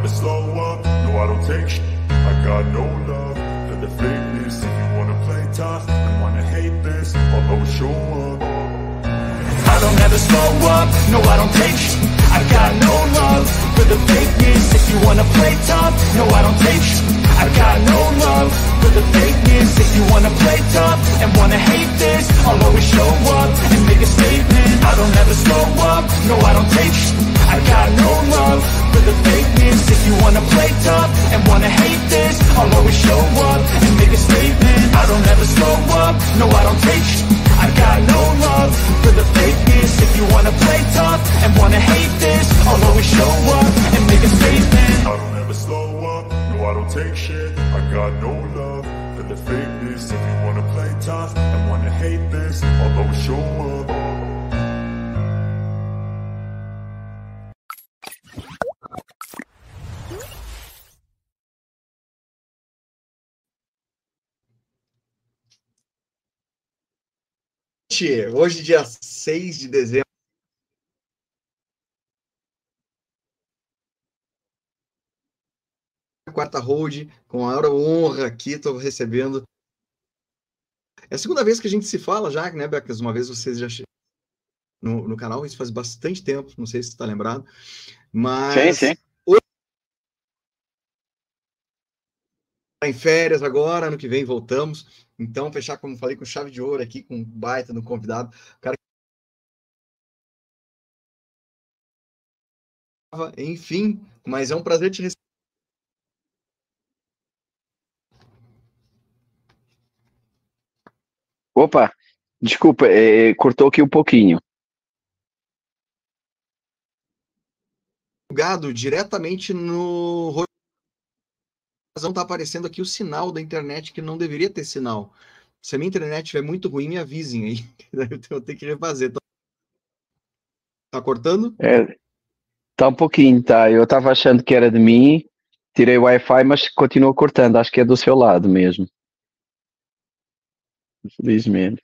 never slow up, no I don't take sh- I got no love. For the fakeness. If you wanna play tough and wanna hate this I'll always show up. I don't ever slow up, no I don't take sh- I got no love for the fakeness. If you wanna play tough, no I don't take sh- I got no love for the fakeness. If you wanna play tough and wanna hate this I'll always show up and make a statement. I don't ever slow up, no I don't take I got no love for the fakeness. If you wanna play tough and wanna hate this I'll always show up and make a statement. I don't ever slow up, no I don't take sh- I got no love for the fakeness. If you wanna play tough and wanna hate this I'll always show up and make a statement. I don't ever slow up, no I don't take shit. I got no love for the fakeness. If you wanna play tough and wanna hate this I'll always show up Hoje, dia 6 de dezembro. Quarta hold, com a maior honra aqui, estou recebendo. É a segunda vez que a gente se fala já, né, Becas? Uma vez vocês já no, no canal, isso faz bastante tempo, não sei se você está lembrado. Mas Sim, sim. tá em férias agora, ano que vem voltamos. Então, fechar, como falei, com chave de ouro aqui, com um baita no convidado. O cara Enfim, mas é um prazer te receber. Opa, desculpa, é, cortou aqui um pouquinho. Gado diretamente no razão tá aparecendo aqui o sinal da internet que não deveria ter sinal. Se a minha internet estiver muito ruim, me avisem aí. Eu tenho que refazer. Tá- Tá cortando? É, tá um pouquinho, tá? Eu estava achando que era de mim, tirei o Wi-Fi, mas continua cortando. Acho que é do seu lado mesmo. Infelizmente.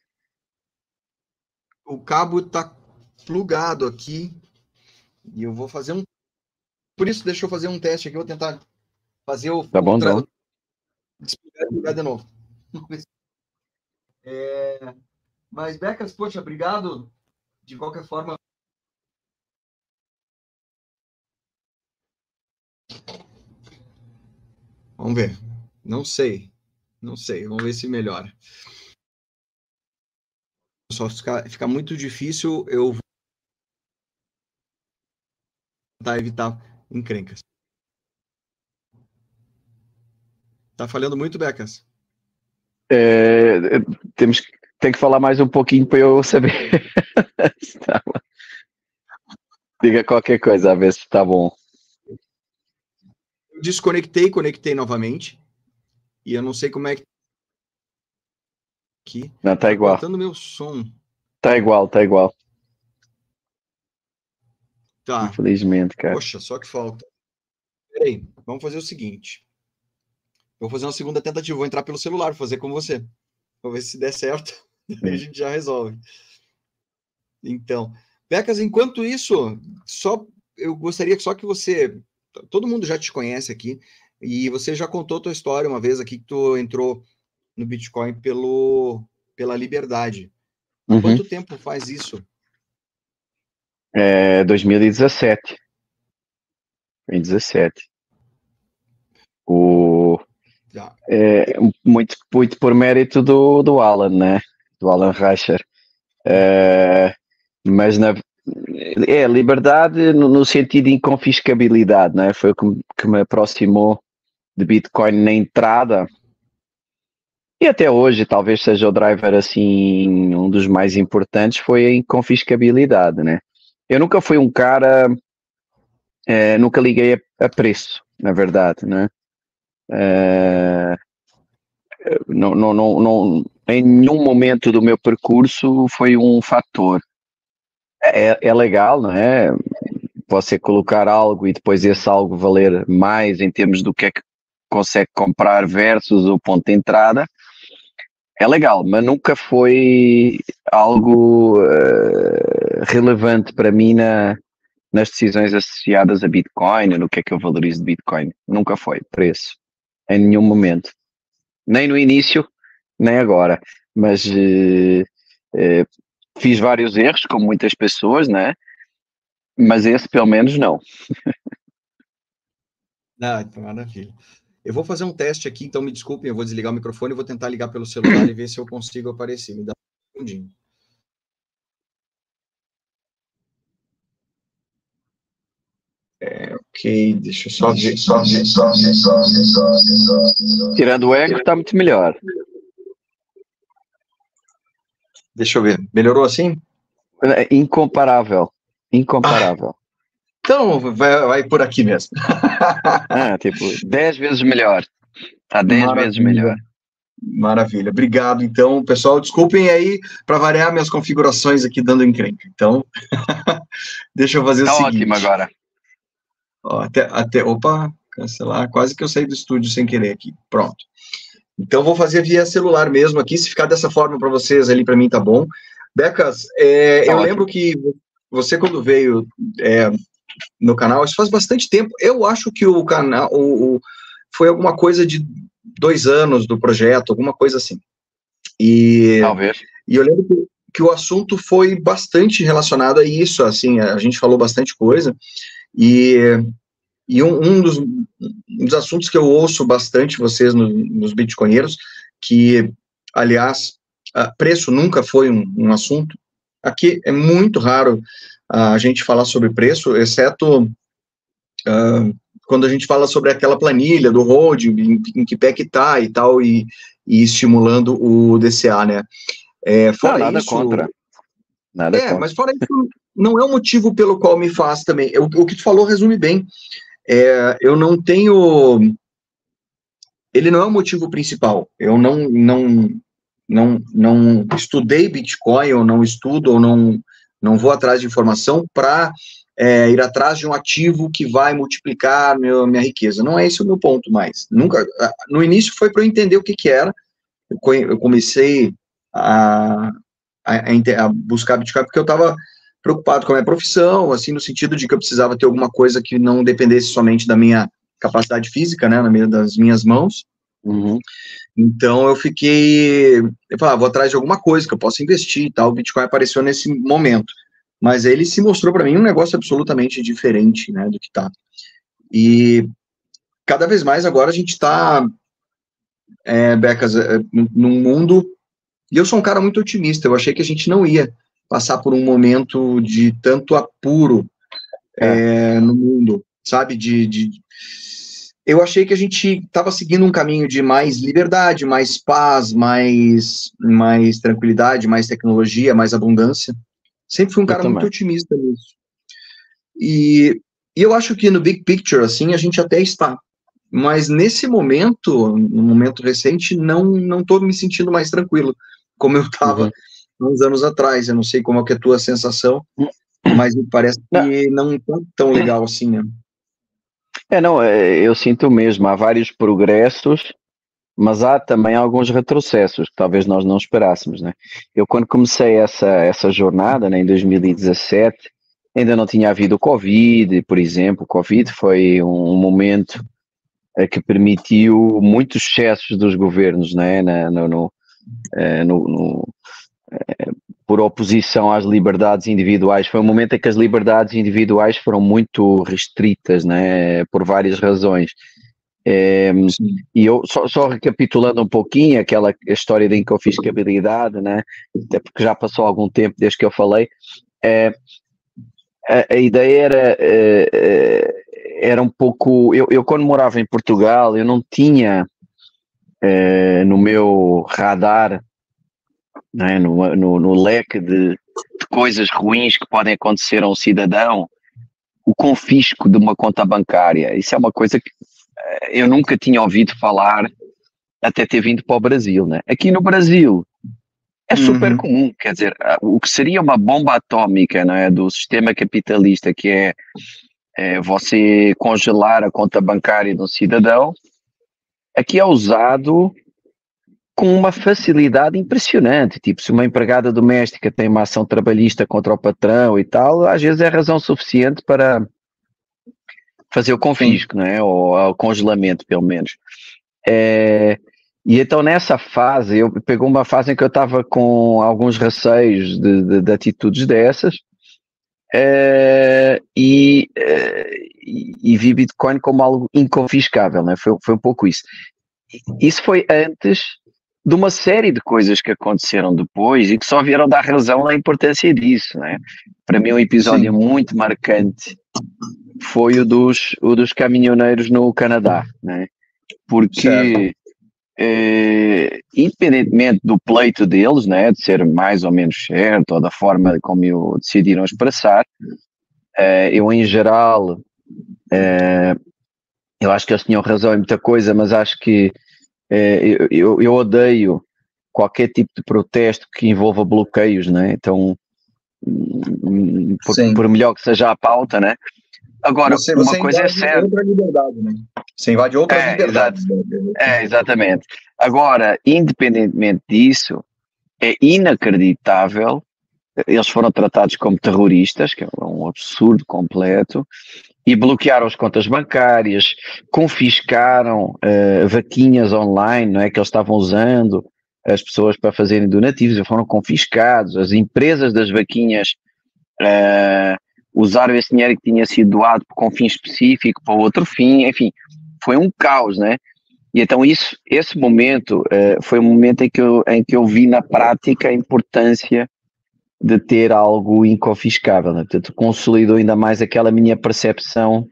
O cabo tá plugado aqui e eu vou fazer um. Por isso, deixa eu fazer um teste aqui. Eu vou tentar fazer o. Tá bom, tra- então. E plugar de novo. É, Mas, Becas, poxa, obrigado. De qualquer forma. Vamos ver. Não sei. Não sei. Vamos ver se melhora. Só ficar, fica muito difícil eu vou tentar evitar encrencas. Tá falhando muito, Becas? É, temos que, tem que falar mais um pouquinho para eu saber. tá. Diga qualquer coisa, a ver se está bom. Eu desconectei, conectei novamente. E eu não sei como é que. Aqui. Não, está igual. Cortando meu som. Está igual, está igual. Tá. Infelizmente, cara. Poxa, só que falta. Peraí, vamos fazer o seguinte. Vou fazer uma segunda tentativa. Vou entrar pelo celular, vou fazer com você. Vou ver se der certo. Aí a gente já resolve. Então, Becas, enquanto isso, só eu gostaria só que você. Todo mundo já te conhece aqui. E você já contou tua história uma vez aqui que tu entrou no Bitcoin pelo, pela liberdade. Há Uhum. quanto tempo faz isso? É 2017. Em 17. O. é, muito, muito por mérito do, do Alan, né? Do Alan Reicher. É, mas na, é liberdade no, no sentido de inconfiscabilidade, né? Foi o que, que me aproximou de Bitcoin na entrada. E até hoje, talvez seja o driver assim, um dos mais importantes, foi a inconfiscabilidade, né? Eu nunca fui um cara, eh, nunca liguei a, a preço, na verdade, né? Eh, não, não, não, não, em nenhum momento do meu percurso foi um fator. É, é legal, não é? Você colocar algo e depois esse algo valer mais em termos do que é que consegue comprar versus o ponto de entrada. É legal, mas nunca foi algo eh, relevante para mim na, nas decisões associadas a Bitcoin, no que é que eu valorizo de Bitcoin. Nunca foi preço, em nenhum momento. Nem no início, nem agora. Mas uh, uh, fiz vários erros, como muitas pessoas, né? Mas esse pelo menos não. ah, então, maravilha. Eu vou fazer um teste aqui, então me desculpem, eu vou desligar o microfone e vou tentar ligar pelo celular e ver se eu consigo aparecer. Me dá um segundinho. É, ok, deixa eu só ver, só ver, só ver, só ver, só ver, só ver. Tirando o eco, está muito melhor. Deixa eu ver, melhorou assim? É incomparável, incomparável. Ah, então, vai, vai, por aqui mesmo. ah, tipo, 10 vezes melhor. Tá 10 vezes melhor. Maravilha, obrigado. Então, pessoal, desculpem aí para variar minhas configurações aqui dando encrenca. Então, deixa eu fazer tá o seguinte. ótimo agora. Ó, até, até, opa, cancelar, quase que eu saí do estúdio sem querer aqui. Pronto. Então, vou fazer via celular mesmo aqui. Se ficar dessa forma para vocês ali, para mim tá bom. Becas, é, tá eu ótimo. lembro que você, quando veio é, no canal, isso faz bastante tempo. Eu acho que o canal o, o, foi alguma coisa de dois anos do projeto, alguma coisa assim. E, Talvez. E eu lembro que, que o assunto foi bastante relacionado a isso, assim, a gente falou bastante coisa. E, e um, um, dos, um dos assuntos que eu ouço bastante vocês no, nos bitcoinheiros, que, aliás, preço nunca foi um, um assunto, aqui é muito raro a gente falar sobre preço, exceto uh, quando a gente fala sobre aquela planilha do road, em, em que pé que tá e tal, e, e estimulando o DCA, né? É, fora não, nada isso, contra. Nada é, contra. mas fora isso, não é o motivo pelo qual me faz também. Eu, o que tu falou resume bem. É, eu não tenho. Ele não é o motivo principal. Eu não, não, não, não estudei Bitcoin, ou não estudo, ou não, não vou atrás de informação para é, ir atrás de um ativo que vai multiplicar meu, minha riqueza. Não é esse o meu ponto mais. Nunca. No início foi para eu entender o que, que era. Eu comecei a, a, a buscar Bitcoin porque eu estava preocupado com a minha profissão, assim, no sentido de que eu precisava ter alguma coisa que não dependesse somente da minha capacidade física, né, na minha, das minhas mãos. Uhum. Então eu fiquei, eu falei, ah, vou atrás de alguma coisa que eu possa investir e tal. O Bitcoin apareceu nesse momento, mas ele se mostrou para mim um negócio absolutamente diferente, né, do que tá. E cada vez mais agora a gente está, é, Becas, é, num mundo. E eu sou um cara muito otimista. Eu achei que a gente não ia passar por um momento de tanto apuro é. É, no mundo, sabe? De, de, eu achei que a gente estava seguindo um caminho de mais liberdade, mais paz, mais, mais tranquilidade, mais tecnologia, mais abundância. Sempre fui um cara muito otimista nisso. E, e eu acho que no big picture, assim, a gente até está. Mas nesse momento, no momento recente, não não estou me sentindo mais tranquilo, como eu estava uhum uns anos atrás. Eu não sei como é, que é a tua sensação, mas me parece que não está tão legal assim, né? É, não, é, eu sinto mesmo, há vários progressos, mas há também alguns retrocessos que talvez nós não esperássemos, né? Eu quando comecei essa, essa jornada, né, em 2017, ainda não tinha havido o Covid, por exemplo, o Covid foi um momento é, que permitiu muitos excessos dos governos, né, no, no, é, no, no por oposição às liberdades individuais. Foi um momento em que as liberdades individuais foram muito restritas, né, por várias razões. É, e eu só, só, recapitulando um pouquinho aquela história da inconfiscabilidade, né, até porque já passou algum tempo desde que eu falei, é, a, a, ideia era, é, era um pouco. Eu, eu, quando morava em Portugal, eu não tinha no meu radar é? no, no, no, leque de, de, coisas ruins que podem acontecer a um cidadão, o confisco de uma conta bancária. Isso é uma coisa que eh, eu nunca tinha ouvido falar até ter vindo para o Brasil. Né? Aqui no Brasil é uhum. super uhum. comum, quer dizer, o que seria uma bomba atômica é, do sistema capitalista, que é, é você congelar a conta bancária de um cidadão, aqui é usado com uma facilidade impressionante. Tipo, se uma empregada doméstica tem uma ação trabalhista contra o patrão e tal, às vezes é razão suficiente para fazer o confisco, não é? Ou o congelamento, pelo menos. É, e então nessa fase, eu pegou uma fase em que eu estava com alguns receios de, de, de atitudes dessas, é, e, é, e, vi Bitcoin como algo inconfiscável, né? foi, foi um pouco isso. Isso foi antes de uma série de coisas que aconteceram depois e que só vieram dar razão à importância disso. Né? Para mim, um episódio Sim. muito marcante foi o dos, o dos caminhoneiros no Canadá, né? porque eh, independentemente do pleito deles, né, de ser mais ou menos certo, ou da forma como o decidiram expressar, eh, eu em geral, eh, eu acho que eles tinham razão em muita coisa, mas acho que eu, eu, eu, odeio qualquer tipo de protesto que envolva bloqueios, né? então por, por melhor que seja a pauta, né? Agora, você, você uma coisa é certa. Outra liberdade, né? Você invade outras é, liberdades. É, exatamente. Agora, independentemente disso, é inacreditável. Eles foram tratados como terroristas, que é um absurdo completo, e bloquearam as contas bancárias, confiscaram uh, vaquinhas online, não é que eles estavam usando as pessoas para fazerem donativos, foram confiscados, as empresas das vaquinhas uh, usaram esse dinheiro que tinha sido doado com um fim específico para outro fim, enfim, foi um caos, né? E então isso, esse momento uh, foi um momento em que, eu, em que eu vi na prática a importância de ter algo inconfiscável, né? portanto consolidou ainda mais aquela minha percepção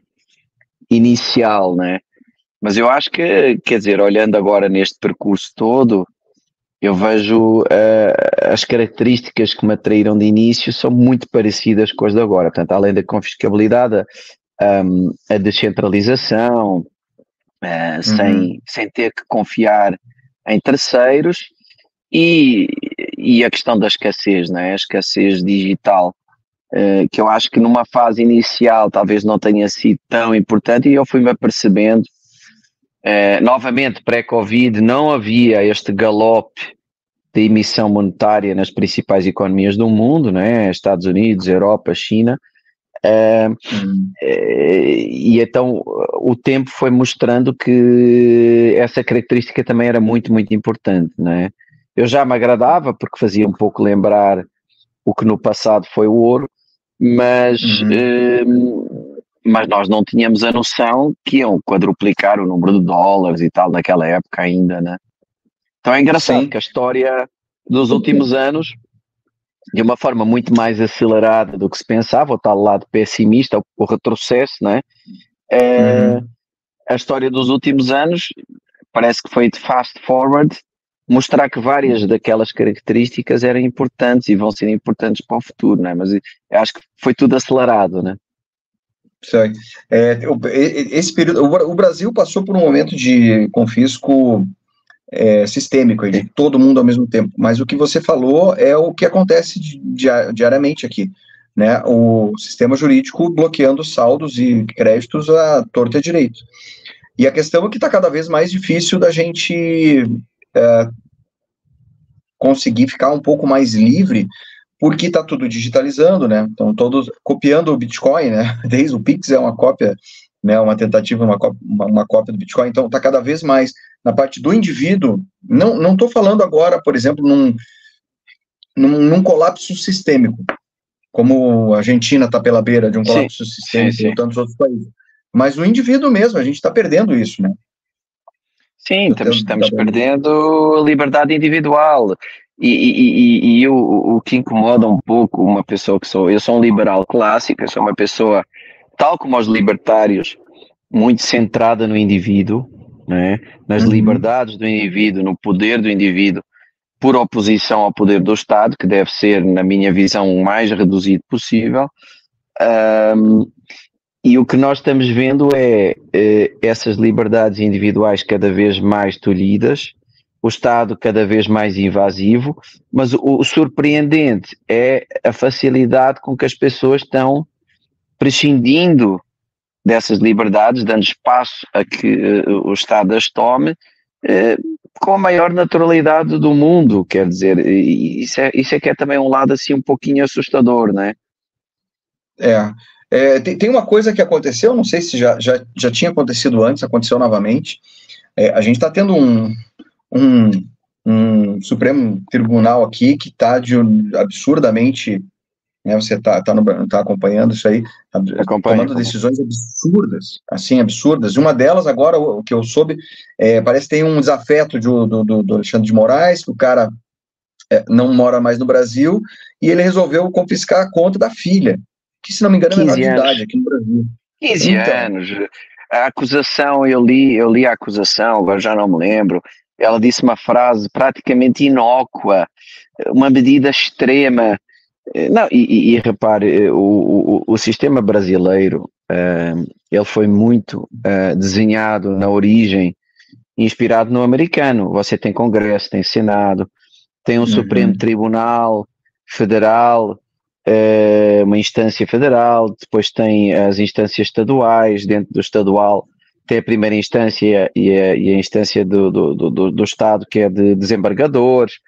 inicial, né? Mas eu acho que, quer dizer, olhando agora neste percurso todo, eu vejo uh, as características que me atraíram de início são muito parecidas com as de agora. Portanto, além da confiscabilidade, um, a descentralização, uh, uhum. sem, sem ter que confiar em terceiros e, e a questão da escassez, né? a escassez digital, uh, que eu acho que numa fase inicial talvez não tenha sido tão importante e eu fui-me apercebendo Uh, novamente, pré-Covid, não havia este galope de emissão monetária nas principais economias do mundo, né? Estados Unidos, Europa, China. Uh, e então o tempo foi mostrando que essa característica também era muito, muito importante. Né? Eu já me agradava porque fazia um pouco lembrar o que no passado foi o ouro, mas uhum. uh, mas nós não tínhamos a noção que iam quadruplicar o número de dólares e tal naquela época ainda, né? Então é engraçado Sim. que a história dos últimos anos, de uma forma muito mais acelerada do que se pensava, o tal lado pessimista, o, retrocesso, né? É, uhum. A história dos últimos anos parece que foi de fast forward, mostrar que várias daquelas características eram importantes e vão ser importantes para o futuro, né? Mas acho que foi tudo acelerado, né? É, esse período, o Brasil passou por um momento de confisco é, sistêmico, de todo mundo ao mesmo tempo. Mas o que você falou é o que acontece diariamente aqui, né? O sistema jurídico bloqueando saldos e créditos à torta e direito. E a questão é que está cada vez mais difícil da gente é, conseguir ficar um pouco mais livre porque está tudo digitalizando, né? Então, todos copiando o Bitcoin, né? Desde o Pix é uma cópia, né? Uma tentativa, uma cópia, uma, uma cópia do Bitcoin. Então, está cada vez mais na parte do indivíduo. Não não estou falando agora, por exemplo, num, num, num, colapso sistêmico, como a Argentina está pela beira de um colapso sim, sistêmico, sim, sim. tantos outros países. Mas o indivíduo mesmo, a gente está perdendo isso, né? Sim, estamos, estamos perdendo a liberdade individual. E, e, e, e o, o, que incomoda um pouco uma pessoa que sou, eu sou um liberal clássico, eu sou uma pessoa, tal como os libertários, muito centrada no indivíduo, né? nas uhum. liberdades do indivíduo, no poder do indivíduo, por oposição ao poder do Estado, que deve ser, na minha visão, o mais reduzido possível. Um, e o que nós estamos vendo é, é essas liberdades individuais cada vez mais tolhidas, o Estado cada vez mais invasivo, mas o, o surpreendente é a facilidade com que as pessoas estão prescindindo dessas liberdades, dando espaço a que uh, o Estado as tome, eh, com a maior naturalidade do mundo, quer dizer, isso é, isso é que é também um lado assim um pouquinho assustador, né? É, é tem, tem, uma coisa que aconteceu, não sei se já, já, já tinha acontecido antes, aconteceu novamente, é, a gente está tendo um, um, um Supremo Tribunal aqui que está absurdamente né, você está tá, tá, tá acompanhando isso aí, tomando decisões absurdas, assim, absurdas. Uma delas, agora, o que eu soube, é, parece que tem um desafeto de, do, do, do, Alexandre de Moraes, que o cara é, não mora mais no Brasil, e ele resolveu confiscar a conta da filha, que, se não me engano, é menor de idade aqui no Brasil. 15 então, anos. A acusação, eu li, eu li a acusação, agora já não me lembro, ela disse uma frase praticamente inócua, uma medida extrema, não, e, e, e repare, o, o, o, sistema brasileiro, uh, ele foi muito uh, desenhado na origem, inspirado no americano. Você tem Congresso, tem Senado, tem um uhum. Supremo Tribunal Federal, uh, uma instância federal, depois tem as instâncias estaduais, dentro do estadual tem a primeira instância e a, e a instância do, do, do, do Estado, que é de desembargadores,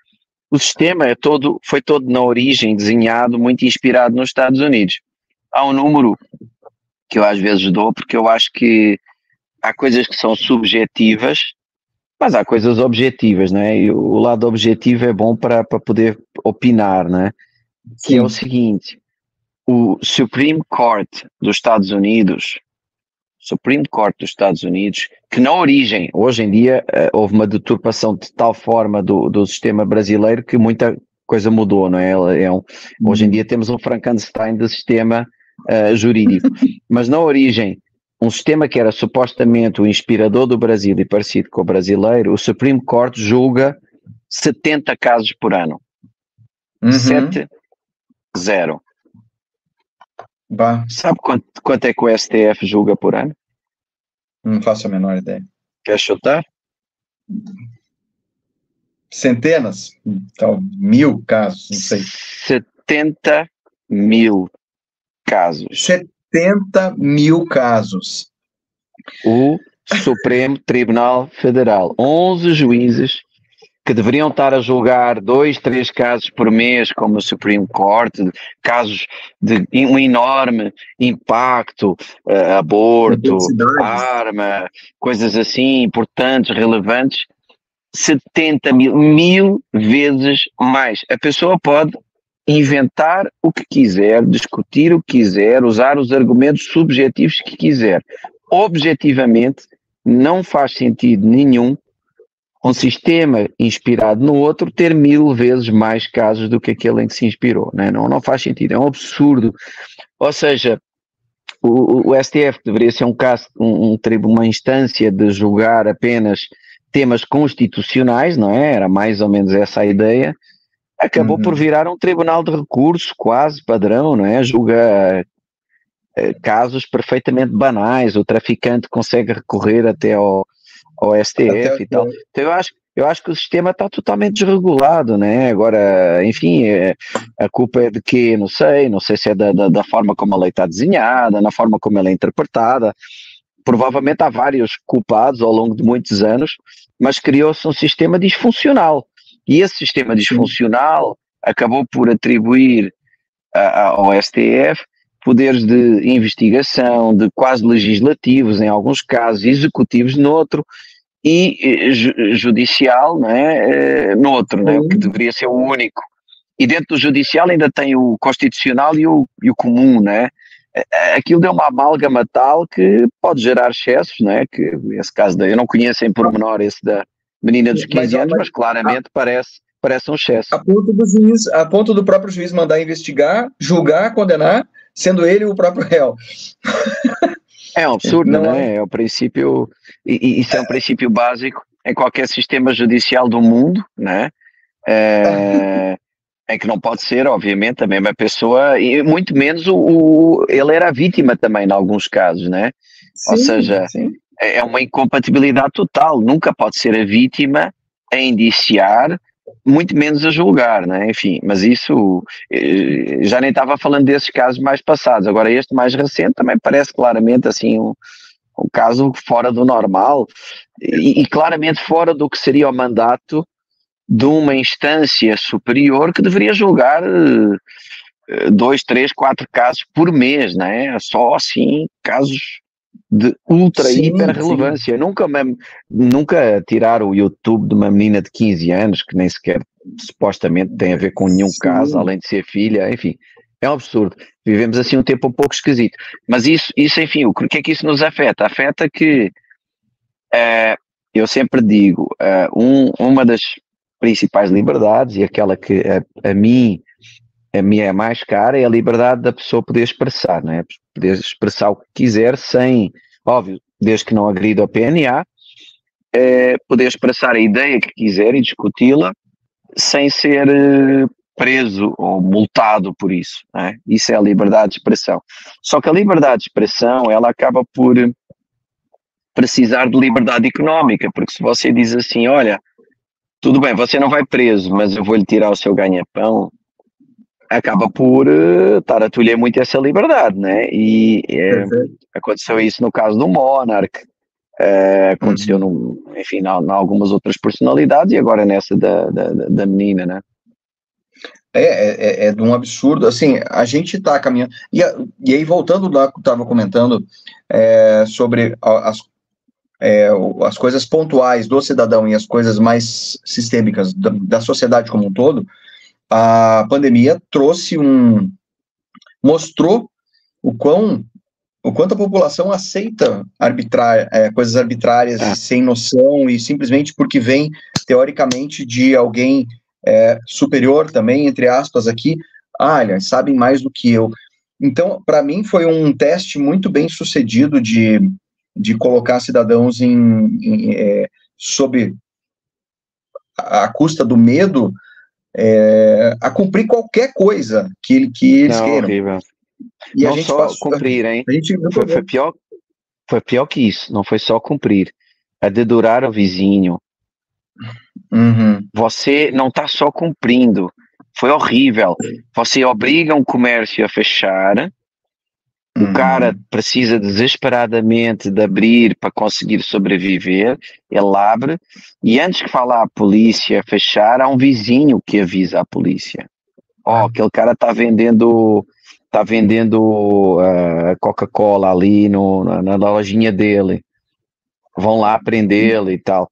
o sistema é todo, foi todo na origem desenhado, muito inspirado nos Estados Unidos. Há um número que eu às vezes dou, porque eu acho que há coisas que são subjetivas, mas há coisas objetivas, né? E o lado objetivo é bom para, para poder opinar, né? Que é o seguinte: o Supreme Court dos Estados Unidos Supreme Court dos Estados Unidos, que na origem, hoje em dia, uh, houve uma deturpação de tal forma do, do sistema brasileiro que muita coisa mudou, não é? é um, hoje em dia temos um Frankenstein de sistema uh, jurídico, mas na origem, um sistema que era supostamente o inspirador do Brasil e parecido com o brasileiro, o Supreme Court julga 70 casos por ano. Uhum. 7, 0. Bah. Sabe quanto, quanto é que o STF julga por ano? Não faço a menor ideia. Quer chutar? Centenas? Então, mil casos, não sei. 70 mil casos. 70 mil casos. O Supremo Tribunal Federal. 11 juízes que deveriam estar a julgar dois, três casos por mês, como o Supreme Court, casos de um enorme impacto, uh, aborto, arma, coisas assim importantes, relevantes, 70 mil, mil vezes mais. A pessoa pode inventar o que quiser, discutir o que quiser, usar os argumentos subjetivos que quiser. Objetivamente, não faz sentido nenhum um sistema inspirado no outro ter mil vezes mais casos do que aquele em que se inspirou. Né? Não, não faz sentido, é um absurdo. Ou seja, o, o STF deveria ser um caso, um, um, uma instância de julgar apenas temas constitucionais, não é? Era mais ou menos essa a ideia. Acabou uhum. por virar um tribunal de recursos quase padrão, não é? Julga eh, casos perfeitamente banais. O traficante consegue recorrer até ao, ao STF Até e tal. Então eu acho, eu acho que o sistema está totalmente desregulado, né? Agora, enfim, é, a culpa é de quê? Não sei, não sei se é da, da, da forma como a lei está desenhada, na forma como ela é interpretada. Provavelmente há vários culpados ao longo de muitos anos, mas criou-se um sistema disfuncional. E esse sistema disfuncional acabou por atribuir a, a, ao STF poderes de investigação, de quase legislativos em alguns casos, executivos noutro e eh, judicial não é, eh, no outro, né, que deveria ser o único. E dentro do judicial ainda tem o constitucional e o, e o comum, né? Aquilo deu uma amálgama tal que pode gerar excessos, né? Que esse caso, da, eu não conheço em pormenor esse da menina dos 15 mas, anos, mas, mas claramente parece, parece um excesso. A ponto, do juiz, a ponto do próprio juiz mandar investigar, julgar, condenar, sendo ele o próprio réu. É um absurdo, não né? É, é o princípio, e, isso é um princípio básico em qualquer sistema judicial do mundo, né? É, é que não pode ser, obviamente, a mesma pessoa, e muito menos o, o ele era vítima também, em alguns casos, né? Sim, Ou seja, sim. é uma incompatibilidade total, nunca pode ser a vítima a indiciar muito menos a julgar, né? enfim, mas isso eh, já nem estava falando desses casos mais passados, agora este mais recente também parece claramente assim um, um caso fora do normal e, e claramente fora do que seria o mandato de uma instância superior que deveria julgar eh, dois, três, quatro casos por mês, não é? Só assim casos de ultra sim, hiper relevância. Sim. Nunca, nunca tirar o YouTube de uma menina de 15 anos que nem sequer supostamente tem a ver com nenhum sim. caso, além de ser filha, enfim. É um absurdo. Vivemos assim um tempo um pouco esquisito. Mas isso, isso enfim, o que é que isso nos afeta? Afeta que uh, eu sempre digo, uh, um, uma das principais liberdades e aquela que a, a mim a mim é mais cara é a liberdade da pessoa poder expressar, não é? Poder expressar o que quiser sem, óbvio, desde que não agrida ao PNA, é, poder expressar a ideia que quiser e discuti-la sem ser eh, preso ou multado por isso. É? Isso é a liberdade de expressão. Só que a liberdade de expressão ela acaba por precisar de liberdade económica, porque se você diz assim, olha, tudo bem, você não vai preso, mas eu vou-lhe tirar o seu ganha-pão, acaba por uh, estar a tolher muito essa liberdade, né? E é, aconteceu isso no caso do Monarch, uh, aconteceu, uhum. no, enfim, em algumas outras personalidades e agora nessa da, da, da menina, né? É, é, é, é de um absurdo, assim, a gente está caminhando, e, e aí voltando lá que estava comentando é, sobre as, as coisas pontuais do cidadão e as coisas mais sistêmicas da, da sociedade como um todo, a pandemia trouxe um mostrou o quão o quanto a população aceita arbitrar é, coisas arbitrárias é. sem noção e simplesmente porque vem teoricamente de alguém é, superior também entre aspas aqui ah, olha, sabem mais do que eu então para mim foi um teste muito bem sucedido de, de colocar cidadãos em, em é, sob a custa do medo é, a cumprir qualquer coisa que, que eles não, queiram. Horrível. E não a gente só passou, cumprir, hein? Gente foi, foi, pior, foi pior que isso, não foi só cumprir, é dedurar o vizinho. Uhum. Você não está só cumprindo, foi horrível. Você obriga um comércio a fechar, o uhum. cara precisa desesperadamente de abrir para conseguir sobreviver, ele abre, e antes que falar a polícia fechar, há um vizinho que avisa a polícia. Ó, oh, aquele cara está vendendo está vendendo uh, Coca-Cola ali no, na, na, lojinha dele. Vão lá prendê-lo e tal.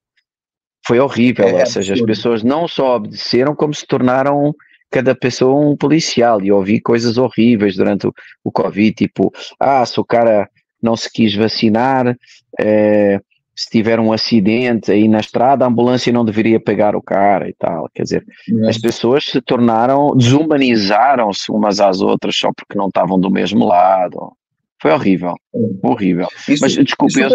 Foi horrível, é, ou seja, as pessoas não só obedeceram, como se tornaram cada pessoa um policial e ouvi coisas horríveis durante o, o Covid, tipo, ah, se o cara não se quis vacinar, eh, se tiver um acidente aí na estrada, a ambulância não deveria pegar o cara e tal. Quer dizer, é. as pessoas se tornaram, desumanizaram-se umas às outras só porque não estavam do mesmo lado. Foi horrível, é. horrível. Isso, Mas desculpe, eu,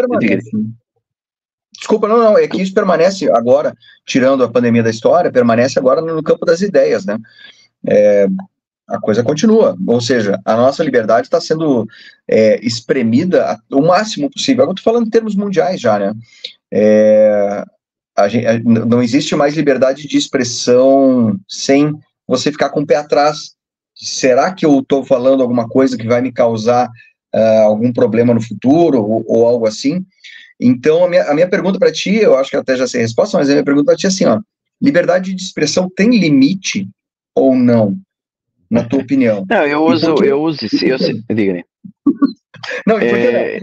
Desculpa, não, não, é que isso permanece agora, tirando a pandemia da história, permanece agora no campo das ideias, né? É, a coisa continua, ou seja, a nossa liberdade está sendo é, espremida o máximo possível. Agora estou falando em termos mundiais já, né? É, a gente, a, não existe mais liberdade de expressão sem você ficar com o pé atrás. Será que eu estou falando alguma coisa que vai me causar uh, algum problema no futuro ou, ou algo assim? Então, a minha, a minha pergunta para ti, eu acho que até já sei a resposta, mas a minha pergunta para ti é assim, ó, liberdade de expressão tem limite ou não, na tua opinião? Não, eu uso, eu uso, eu, diga Não, e por é...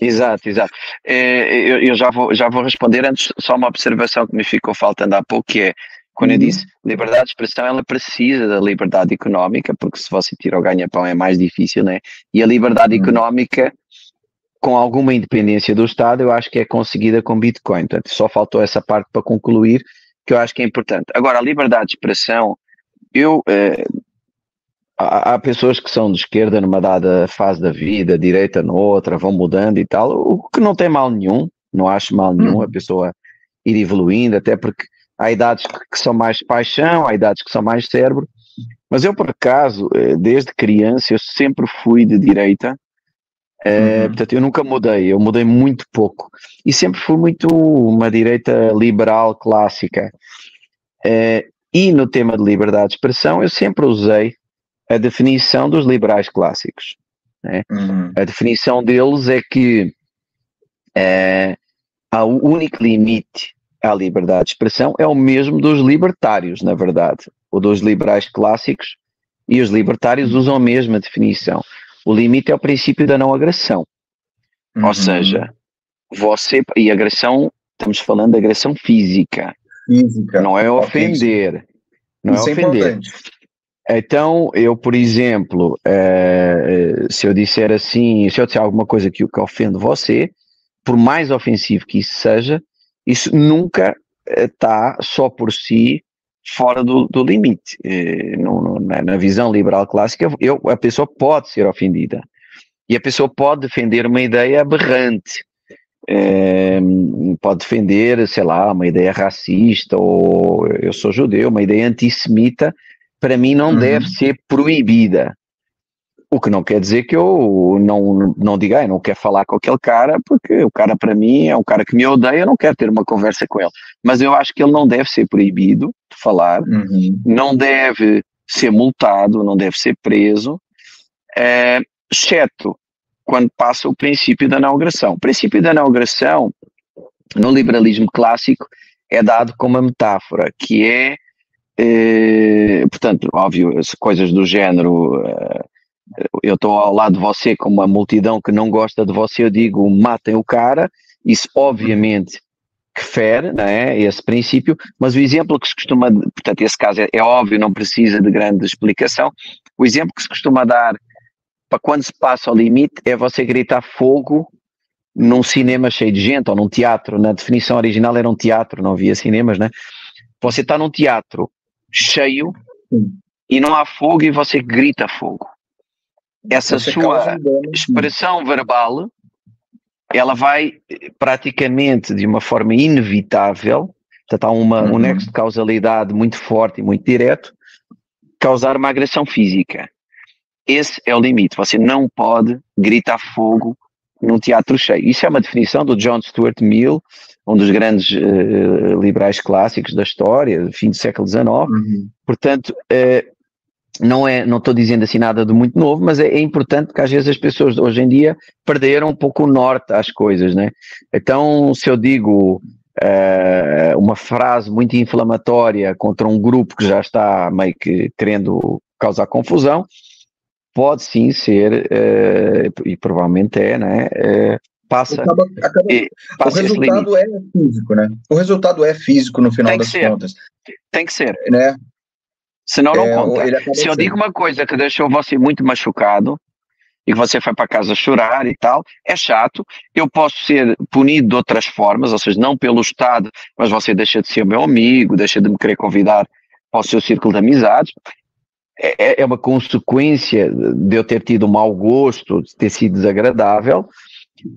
Exato, exato. É, eu, eu, já, vou, já vou responder antes, só uma observação que me ficou faltando há pouco, que é, quando eu uhum. disse liberdade de expressão, ela precisa da liberdade económica, porque se você tira o ganha-pão é mais difícil, né? E a liberdade uhum. económica com alguma independência do Estado, eu acho que é conseguida com Bitcoin. Portanto, só faltou essa parte para concluir, que eu acho que é importante. Agora, a liberdade de expressão, eu. Eh, há, há, pessoas que são de esquerda numa dada fase da vida, direita noutra, vão mudando e tal, o que não tem mal nenhum, não acho mal nenhum a pessoa ir evoluindo, até porque há idades que são mais paixão, há idades que são mais cérebro. Mas eu, por acaso, eh, desde criança, eu sempre fui de direita Uh, uhum. Portanto, eu nunca mudei, eu mudei muito pouco e sempre fui muito uma direita liberal clássica. Uh, e no tema de liberdade de expressão, eu sempre usei a definição dos liberais clássicos. Né? Uhum. A definição deles é que é, o único limite à liberdade de expressão é o mesmo dos libertários, na verdade, ou dos liberais clássicos, e os libertários usam a mesma definição. O limite é o princípio da não agressão. Uhum. Ou seja, você. E agressão, estamos falando de agressão física. Física. Não é ofender. Não é Isso é ofender. É então, eu, por exemplo, é, se eu disser assim, se eu disser alguma coisa que, que ofende você, por mais ofensivo que isso seja, isso nunca está só por si fora do, do limite. No, no, na visão liberal clássica, eu, a pessoa pode ser ofendida e a pessoa pode defender uma ideia aberrante. É, pode defender, sei lá, uma ideia racista ou eu sou judeu, uma ideia antissemita, para mim não uhum. deve ser proibida. O que não quer dizer que eu não, não diga, ah, não quero falar com aquele cara, porque o cara para mim é um cara que me odeia, eu não quero ter uma conversa com ele. Mas eu acho que ele não deve ser proibido falar, uhum. não deve ser multado, não deve ser preso, é, exceto quando passa o princípio da não agressão. O princípio da não agressão, no liberalismo clássico, é dado como uma metáfora, que é, eh, portanto, óbvio, coisas do género, eh, eu estou ao lado de você com uma multidão que não gosta de você, eu digo, matem o cara, isso obviamente que fere, não é, esse princípio, mas o exemplo que se costuma, portanto, esse caso é, é óbvio, não precisa de grande explicação, o exemplo que se costuma dar para quando se passa ao limite é você gritar fogo num cinema cheio de gente ou num teatro. Na definição original era um teatro, não havia cinemas, né? Você está num teatro cheio e não há fogo e você grita fogo. Essa você sua expressão verbal ela vai praticamente de uma forma inevitável, portanto há uma, uhum. um nexo de causalidade muito forte e muito direto, causar uma agressão física. Esse é o limite. Você não pode gritar fogo num teatro cheio. Isso é uma definição do John Stuart Mill, um dos grandes uh, liberais clássicos da história, fim do século XIX. Uhum. Portanto, uh, não é, não estou dizendo assim nada de muito novo, mas é, é, importante porque às vezes as pessoas hoje em dia perderam um pouco o norte às coisas, né? Então, se eu digo uh, uma frase muito inflamatória contra um grupo que já está meio que querendo causar confusão, pode sim ser, uh, e provavelmente é, né? Uh, passa. Acaba, acaba, e, passa o resultado é físico, né? O resultado é físico no final das ser. contas. Tem que ser. Né? Senão não é, conta. Se eu digo uma coisa que deixou você muito machucado e que você foi para casa chorar e tal, é chato. Eu posso ser punido de outras formas, ou seja, não pelo Estado, mas você deixa de ser meu amigo, deixa de me querer convidar para o seu círculo de amizades. É, é, é uma consequência de eu ter tido um mau gosto, de ter sido desagradável,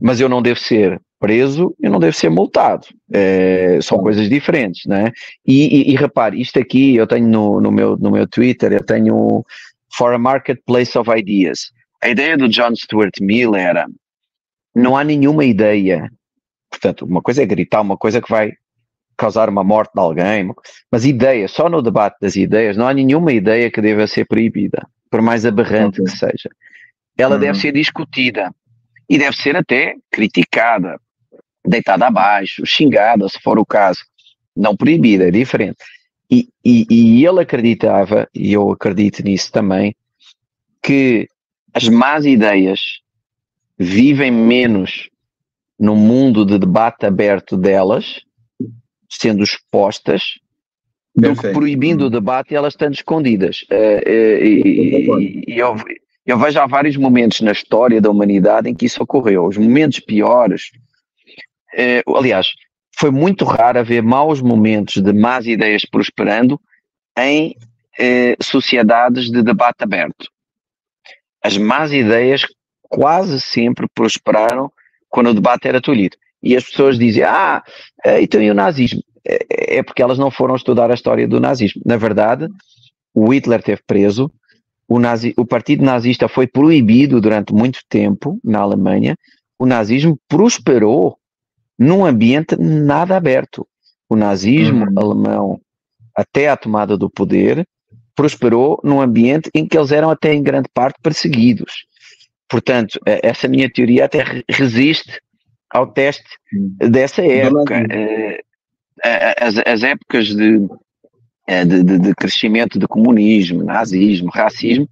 mas eu não devo ser preso e não devo ser multado. É, são coisas diferentes, né? E, e, e, repare, isto aqui eu tenho no, no, meu, no meu Twitter, eu tenho For a Marketplace of Ideas. A ideia do John Stuart Mill era, não há nenhuma ideia, portanto, uma coisa é gritar, uma coisa que vai causar uma morte de alguém, mas ideias, só no debate das ideias, não há nenhuma ideia que deva ser proibida, por mais aberrante que seja. Ela uhum. deve ser discutida e deve ser até criticada, deitada abaixo, xingada, se for o caso. Não proibida, é diferente. E, e, e ele acreditava, e eu acredito nisso também, que as más ideias vivem menos no mundo de debate aberto delas sendo expostas do que proibindo o debate e elas estando escondidas. Uh, uh, e, e eu, eu, vejo há vários momentos na história da humanidade em que isso ocorreu. Os momentos piores, uh, aliás, foi muito raro haver maus momentos de más ideias prosperando em sociedades de debate aberto. As más ideias quase sempre prosperaram quando o debate era tolhido. E as pessoas dizem, ah, eh, então e o nazismo? É, é porque elas não foram estudar a história do nazismo. Na verdade, o Hitler teve preso, o, nazi, o partido nazista foi proibido durante muito tempo na Alemanha, o nazismo prosperou num ambiente nada aberto. O nazismo uhum. alemão, até a tomada do poder, prosperou num ambiente em que eles eram até em grande parte perseguidos. Portanto, essa minha teoria até resiste ao teste dessa época. Eh, as, as épocas de, de, de, de, crescimento de comunismo, nazismo, racismo,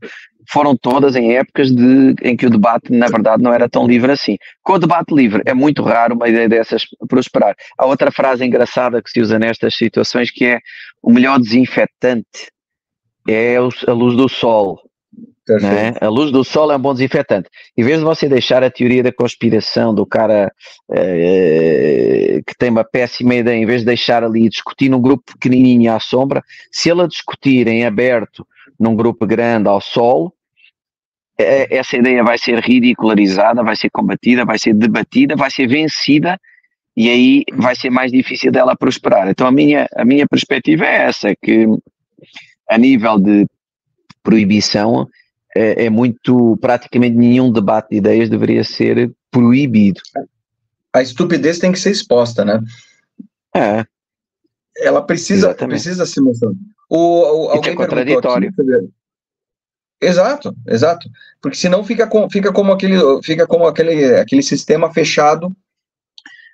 foram todas em épocas de, em que o debate, na verdade, não era tão livre assim. Com o debate livre, é muito raro uma ideia dessas prosperar. Há outra frase engraçada que se usa nestas situações que é o melhor desinfetante é a luz do sol. Né? A luz do sol é um bom desinfetante. Em vez de você deixar a teoria da conspiração do cara eh, que tem uma péssima ideia, em vez de deixar ali discutir num grupo pequenininho à sombra, se ele a discutir em aberto num grupo grande ao sol, eh, essa ideia vai ser ridicularizada, vai ser combatida, vai ser debatida, vai ser vencida e aí vai ser mais difícil dela prosperar. Então a minha, a minha perspectiva é essa, que a nível de proibição é, é, muito, praticamente nenhum debate de ideias deveria ser proibido. A estupidez tem que ser exposta, né? É. Ela precisa, precisa se mostrar. O, o, alguém é contraditório. Aqui, exato, exato. Porque senão fica, com, fica como, aquele, fica como aquele, aquele sistema fechado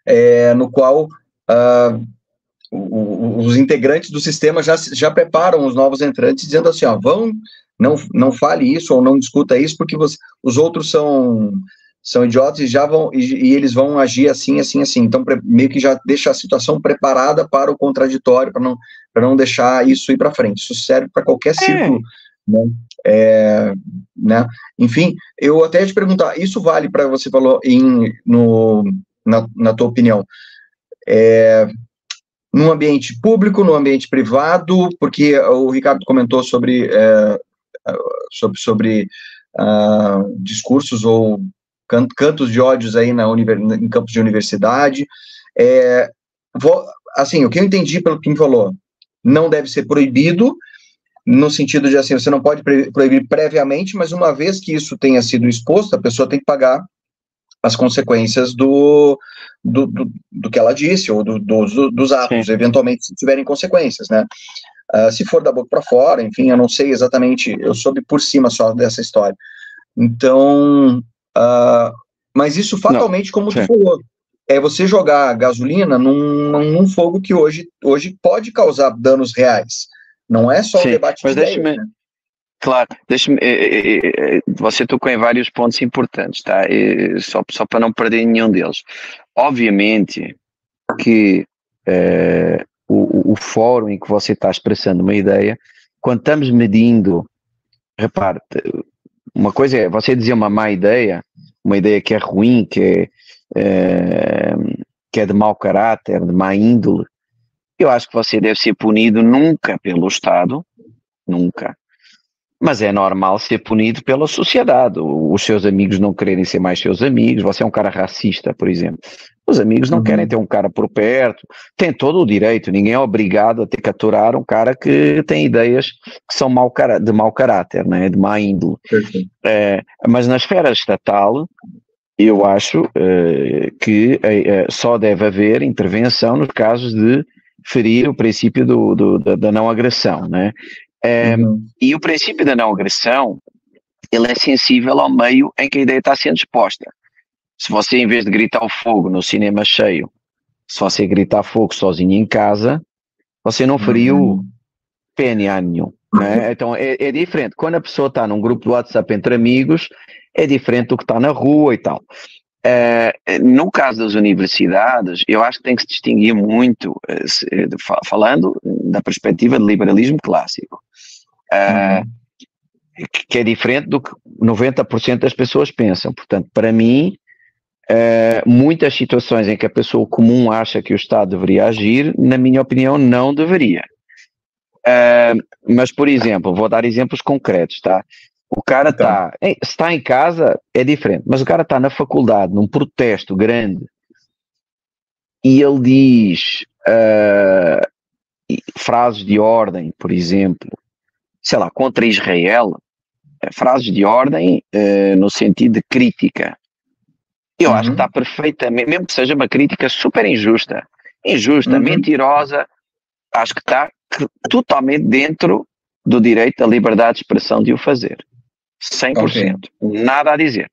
é, no qual uh, os integrantes do sistema já, já preparam os novos entrantes, dizendo assim, ó, vão não, não fale isso ou não discuta isso, porque você, os outros são, são idiotas e já vão, e, e eles vão agir assim, assim, assim. Então, pre, meio que já deixa a situação preparada para o contraditório, para não, não deixar isso ir para frente. Isso serve para qualquer é. círculo, é. né? É, né? Enfim, eu até te perguntar, isso vale para você falou em no, na, na tua opinião, é, num ambiente público, no ambiente privado, porque o Ricardo comentou sobre é, sobre, sobre uh, discursos ou cantos de ódios aí na em campos de universidade. É, vou, assim, o que eu entendi pelo que me falou, não deve ser proibido, no sentido de assim, você não pode proibir previamente, mas uma vez que isso tenha sido exposto, a pessoa tem que pagar as consequências do, do, do, do que ela disse, ou do, do, dos atos, Sim. eventualmente, se tiverem consequências, né? Uh, se for da boca para fora, enfim, eu não sei exatamente, eu soube por cima só dessa história. Então, uh, mas isso fatalmente, não, como sim. tu falou, é você jogar gasolina num, num, fogo que hoje, hoje pode causar danos reais. Não é só sim, o debate mas de deixa-me, né? Claro, deixa-me. Eh, eh, eh, você tocou em vários pontos importantes, tá? Só, só para não perder nenhum deles. Obviamente que o, o, fórum em que você está expressando uma ideia, quando estamos medindo, repare, uma coisa é você dizer uma má ideia, uma ideia que é ruim, que é, é, que é de mau caráter, de má índole, eu acho que você deve ser punido nunca pelo Estado, nunca, mas é normal ser punido pela sociedade. Os seus amigos não quererem ser mais seus amigos. Você é um cara racista, por exemplo. Os amigos não uhum. querem ter um cara por perto. Tem todo o direito. Ninguém é obrigado a ter que aturar um cara que tem ideias que são mau de mau caráter, né? de má índole. É, mas na esfera estatal, eu acho uh, que uh, só deve haver intervenção nos casos de ferir o princípio do, do da, da, não agressão, né? É, uhum. E o princípio da não agressão, ele é sensível ao meio em que a ideia está sendo exposta. Se você, em vez de gritar o fogo no cinema cheio, se você gritar fogo sozinho em casa, você não feriu uhum. PNA nenhum. Né? Então é, é, diferente. Quando a pessoa está num grupo de WhatsApp entre amigos, é diferente do que está na rua e tal. Uh, no caso das universidades, eu acho que tem que se distinguir muito, uh, falando da perspectiva do liberalismo clássico, uh, uhum. que é diferente do que 90% das pessoas pensam. Portanto, para mim, muitas situações em que a pessoa comum acha que o Estado deveria agir, na minha opinião, não deveria. mas, por exemplo, vou dar exemplos concretos, tá? O cara está então. está em casa, é diferente, mas o cara está na faculdade, num protesto grande, e ele diz uh, frases de ordem, por exemplo, sei lá, contra Israel, uh, frases de ordem uh, no sentido de crítica. Eu uhum. acho que uhum. está perfeitamente, mesmo que seja uma crítica super injusta, injusta, uhum. mentirosa, acho que está totalmente dentro do direito da liberdade de expressão de o fazer. 100%. Okay. Nada a dizer.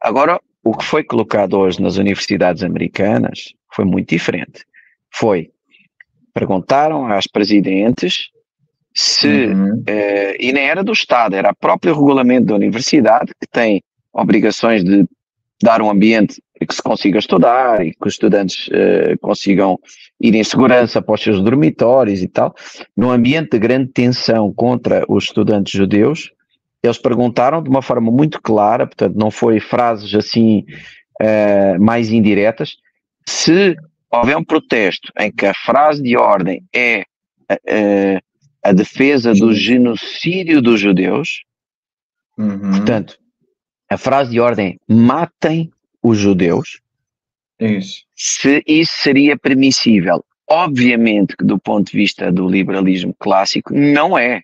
Agora, o que foi colocado hoje nas universidades americanas foi muito diferente. Foi, perguntaram às presidentes se, uhum. eh, e nem era do Estado, era o próprio regulamento da universidade que tem obrigações de dar um ambiente que se consiga estudar e que os estudantes eh, consigam ir em segurança para os seus dormitórios e tal. Num ambiente de grande tensão contra os estudantes judeus, eles perguntaram de uma forma muito clara, portanto, não foi frases assim uh, mais indiretas, se houver um protesto em que a frase de ordem é uh, a defesa do genocídio dos judeus, uhum. portanto, a frase de ordem é matem os judeus, isso. se isso seria permissível. Obviamente que do ponto de vista do liberalismo clássico, não é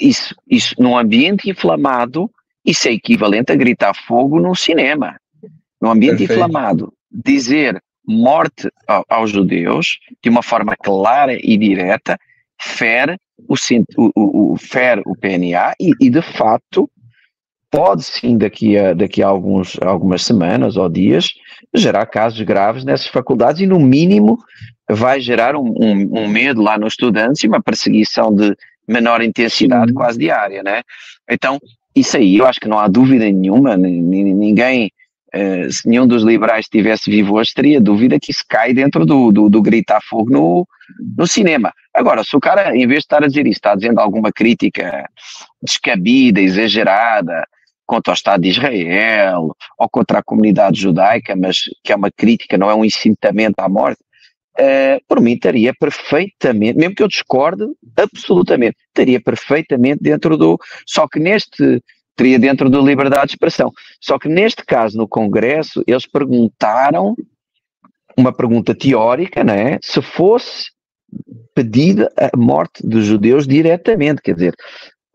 isso, isso num ambiente inflamado, isso é equivalente a gritar fogo num cinema. Num ambiente Perfeito. inflamado, dizer morte ao, aos judeus de uma forma clara e direta fere o, o, o, fere o PNA e, e, de facto pode sim daqui a, daqui a alguns, algumas semanas ou dias gerar casos graves nessas faculdades e no mínimo vai gerar um, um, um medo lá nos estudantes e uma perseguição de, menor intensidade Sim. quase diária, né? Então, isso aí, eu acho que não há dúvida nenhuma, ninguém, uh, se nenhum dos liberais estivesse vivo hoje, teria dúvida que isso cai dentro do, do, do gritar fogo no, no cinema. Agora, se o cara, em vez de estar a dizer isso, está dizendo alguma crítica descabida, exagerada, contra o Estado de Israel, ou contra a comunidade judaica, mas que é uma crítica, não é um incitamento à morte, uh, por mim estaria perfeitamente, mesmo que eu discorde, absolutamente, estaria perfeitamente dentro do. Só que neste. Teria dentro da liberdade de expressão. Só que neste caso, no Congresso, eles perguntaram uma pergunta teórica, não é? Se fosse pedida a morte dos judeus diretamente, quer dizer,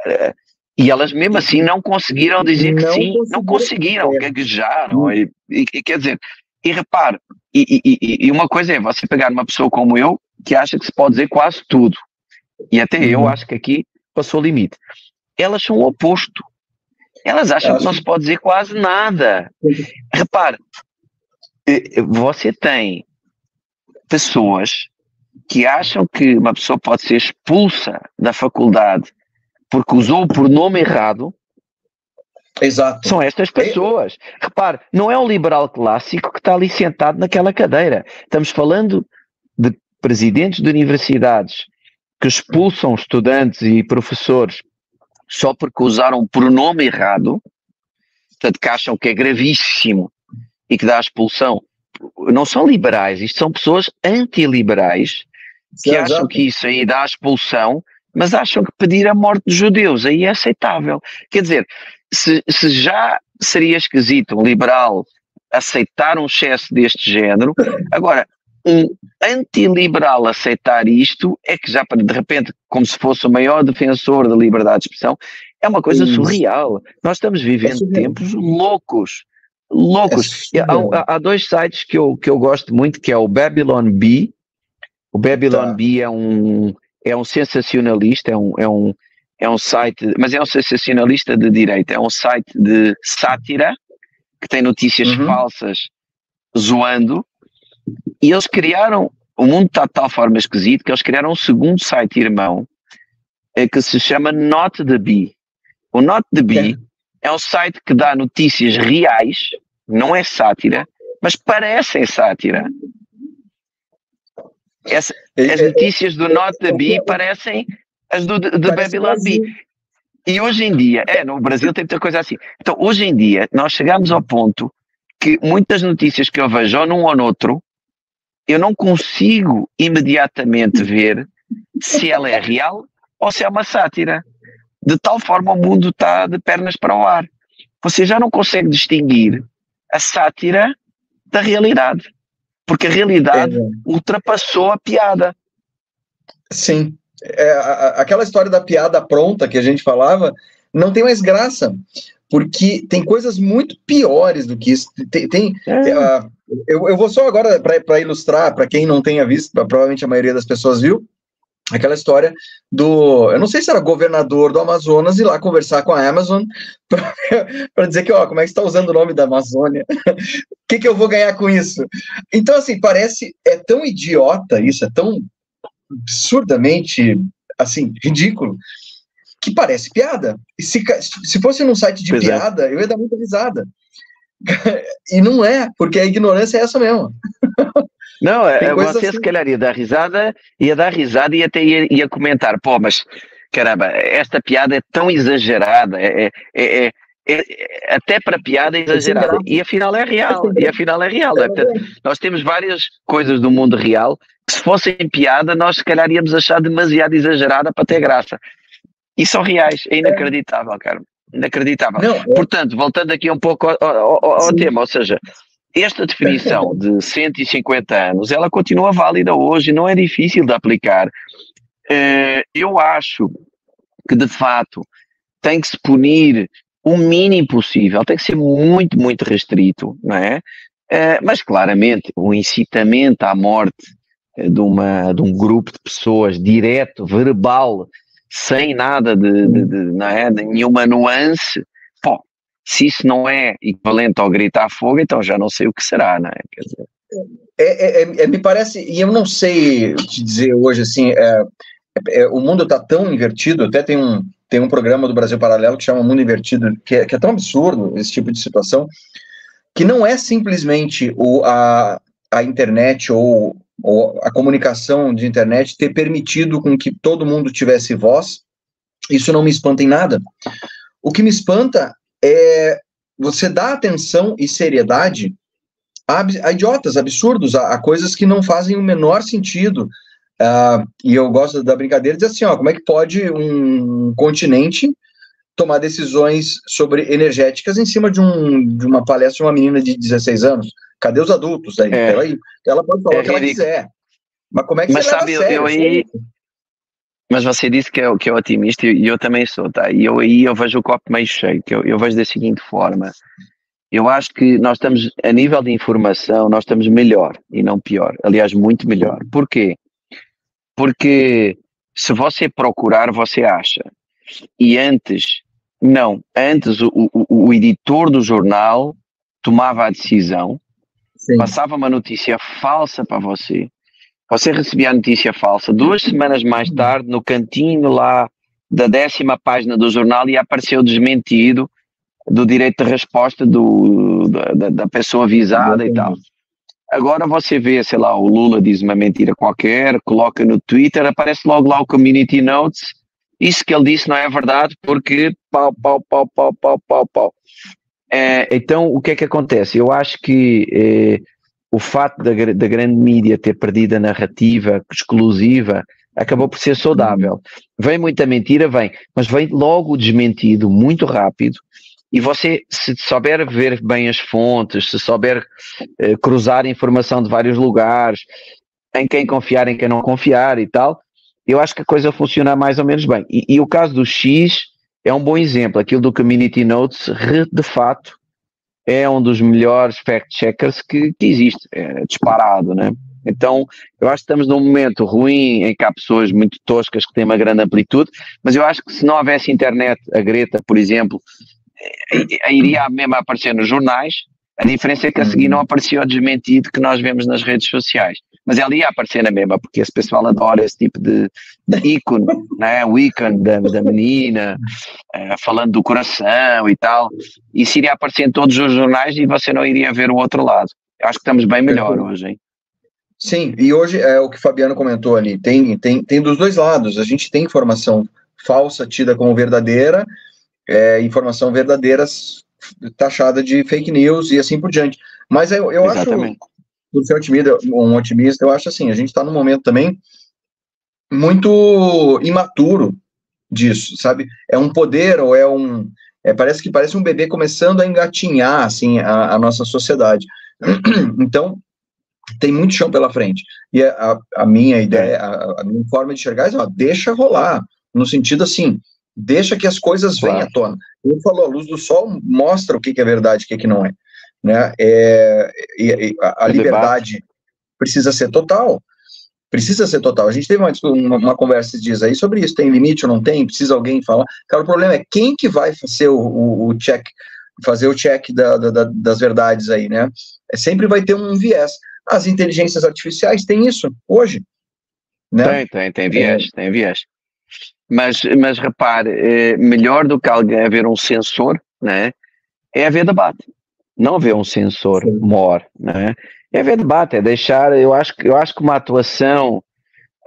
uh, e elas mesmo assim não conseguiram dizer que não sim, não conseguiram, gaguejaram, e, e, e, quer dizer, e repare, e, e, e, uma coisa é você pegar uma pessoa como eu, que acha que se pode dizer quase tudo, e até uhum. eu acho que aqui passou o limite. Elas são o oposto. Elas acham que não se pode dizer quase nada. Repare, eh, você tem pessoas que acham que uma pessoa pode ser expulsa da faculdade porque usou o pronome errado Exato. São estas pessoas. É. Repare, não é o liberal clássico que está ali sentado naquela cadeira. Estamos falando de presidentes de universidades que expulsam estudantes e professores só porque usaram o pronome errado, portanto, que acham que é gravíssimo e que dá a expulsão. Não são liberais, isto são pessoas antiliberais que acham que isso aí dá a expulsão, mas acham que pedir a morte dos judeus aí é aceitável. Quer dizer, se, se já seria esquisito um liberal aceitar um excesso deste género, agora, um antiliberal aceitar isto é que já de repente, como se fosse o maior defensor da liberdade de expressão, é uma coisa surreal. Nós estamos vivendo é tempos loucos. Loucos. É há, há, dois sites que eu, que eu gosto muito, que é o Babylon Bee. O Babylon tá. Bee é um, é um sensacionalista, é um, é um, é um site, mas é um sensacionalista de direita, é um site de sátira que tem notícias uhum. falsas zoando, e eles criaram, o mundo está de tal forma esquisito que eles criaram um segundo site irmão é, que se chama Not the Bee. O Not the Bee é. é um site que dá notícias reais, não é sátira, mas parecem sátira. Essa, as notícias do Not the Bee parecem as do, de, de Babylon B. E hoje em dia, é, no Brasil tem muita coisa assim. Então, hoje em dia, nós chegamos ao ponto que muitas notícias que eu vejo ou num ou noutro, eu não consigo imediatamente ver se ela é real ou se é uma sátira. De tal forma o mundo está de pernas para o ar. Você já não consegue distinguir a sátira da realidade. Porque a realidade é. ultrapassou a piada. Sim é, aquela história da piada pronta que a gente falava não tem mais graça, porque tem coisas muito piores do que isso. Tem, tem é. uh, eu, eu vou só agora para ilustrar, para quem não tenha visto, provavelmente a maioria das pessoas viu, aquela história do, eu não sei se era governador do Amazonas ir lá conversar com a Amazon para dizer que, ó, como é que está usando o nome da Amazônia? O que, que eu vou ganhar com isso? Então, assim, parece, é tão idiota isso, é tão absurdamente, assim, ridículo, que parece piada. E se, se fosse num site de pois é. piada, é. eu ia dar muita risada. e não é, porque a ignorância é essa mesmo. Não, é, você assim. se calhar ia dar risada, ia dar risada e até ia, ia comentar, pô, mas caramba, esta piada é tão exagerada, é, é, é, é até para piada é exagerada, e afinal é real, e afinal é real. É, portanto, nós temos várias coisas do mundo real que se fossem piada, nós se calhar íamos achar demasiado exagerada para ter graça. E são reais, é inacreditável, cara. Inacreditável. Não, Portanto, voltando aqui um pouco ao, ao, ao tema, ou seja, esta definição de 150 anos, ela continua válida hoje, não é difícil de aplicar. Eh, eu acho que, de fato, tem que se punir o mínimo possível, tem que ser muito, muito restrito, não é? Eh, mas, claramente, o incitamento à morte eh, de, uma, de um grupo de pessoas, direto, verbal, sem nada de, de, de, não é, de nenhuma nuance, se isso não é equivalente ao gritar fogo, então já não sei o que será, não é? Quer dizer. É, é, é, me parece, e eu não sei te dizer hoje, assim, é, é, o mundo está tão invertido, até tem um, tem um programa do Brasil Paralelo que chama Mundo Invertido, que é, que é tão absurdo esse tipo de situação, que não é simplesmente o, a, a internet ou, ou a comunicação de internet ter permitido com que todo mundo tivesse voz, isso não me espanta em nada. O que me espanta é você dar atenção e seriedade a, a idiotas, absurdos, a, a, coisas que não fazem o menor sentido. Uh, e eu gosto da brincadeira de dizer assim, ó, como é que pode um continente tomar decisões sobre energéticas em cima de, um, de uma palestra de uma menina de 16 anos? Cadê os adultos? Aí, é. ela, ela pode falar é, o que ela quiser. Mas como é que Mas você sabe, eu, eu aí, mas você disse que é, que é otimista e eu também sou, tá? E eu aí eu vejo o copo meio cheio, que eu, eu vejo da seguinte forma. Eu acho que nós estamos, a nível de informação, nós estamos melhor e não pior. Aliás, muito melhor. Porquê? Porque se você procurar, você acha. E antes, não. Antes o, o, o editor do jornal tomava a decisão, Sim. passava uma notícia falsa para você, você recebia a notícia falsa duas semanas mais tarde, no cantinho lá da décima página do jornal, e apareceu desmentido do direito de resposta do, da, da pessoa avisada e tal. Agora você vê, sei lá, o Lula diz uma mentira qualquer, coloca no Twitter, aparece logo lá o Community Notes, isso que ele disse não é verdade, porque pau, pau, pau, pau, pau, pau, pau. É, então, o que é que acontece? Eu acho que eh, o fato da, da grande mídia ter perdido a narrativa exclusiva acabou por ser saudável. Vem muita mentira, vem, mas vem logo desmentido muito rápido. E você, se souber ver bem as fontes, se souber eh, cruzar informação de vários lugares, em quem confiar, em quem não confiar e tal, eu acho que a coisa funciona mais ou menos bem. E, e o caso do X é um bom exemplo. Aquilo do Community Notes, de fato, é um dos melhores fact-checkers que, que existe, é disparado, né? Então, eu acho que estamos num momento ruim em que há pessoas muito toscas que têm uma grande amplitude, mas eu acho que se não houvesse internet, a Greta, por exemplo, eh, iria mesmo aparecer nos jornais, a diferença é que a seguir não aparecia o desmentido que nós vemos nas redes sociais. Mas ela ia aparecer na mesma, porque esse pessoal adora esse tipo de, de ícone, né? o ícone da, da menina, uh, falando do coração e tal. Isso iria aparecer em todos os jornais e você não iria ver o outro lado. Eu acho que estamos bem melhor hoje, hein? Sim, e hoje é o que o Fabiano comentou ali, tem, tem, tem dos dois lados, a gente tem informação falsa tida como verdadeira, é, informação verdadeira taxada de fake news e assim por diante. Mas eu, eu acho, por ser otimista, um otimista, eu acho assim, a gente está num momento também muito imaturo disso, sabe? É um poder ou é um, é, parece que parece um bebê começando a engatinhar assim a, a nossa sociedade. Então tem muito chão pela frente. E a, a minha ideia, a, a, minha forma de enxergar é, ó, deixa rolar, no sentido assim, deixa que as coisas venham à tona. Ele falou, a luz do sol mostra o que, que é verdade e o que, que não é. Né? É, e, e a, a liberdade precisa ser total. Precisa ser total. A gente teve uma, uma, uma, conversa esses dias aí sobre isso. Tem limite ou não tem? Precisa alguém falar? Cara, o problema é quem que vai fazer o, o, o check, fazer o check da, da, das verdades aí, né? É, sempre vai ter um viés. As inteligências artificiais têm isso hoje. Né? Tem, tem, tem viés, é. tem viés. Mas, mas repare, é melhor do que alguém haver um sensor, né? É haver debate. Não haver um sensor Sim. maior, né? É haver debate, é deixar, eu acho, eu acho que uma atuação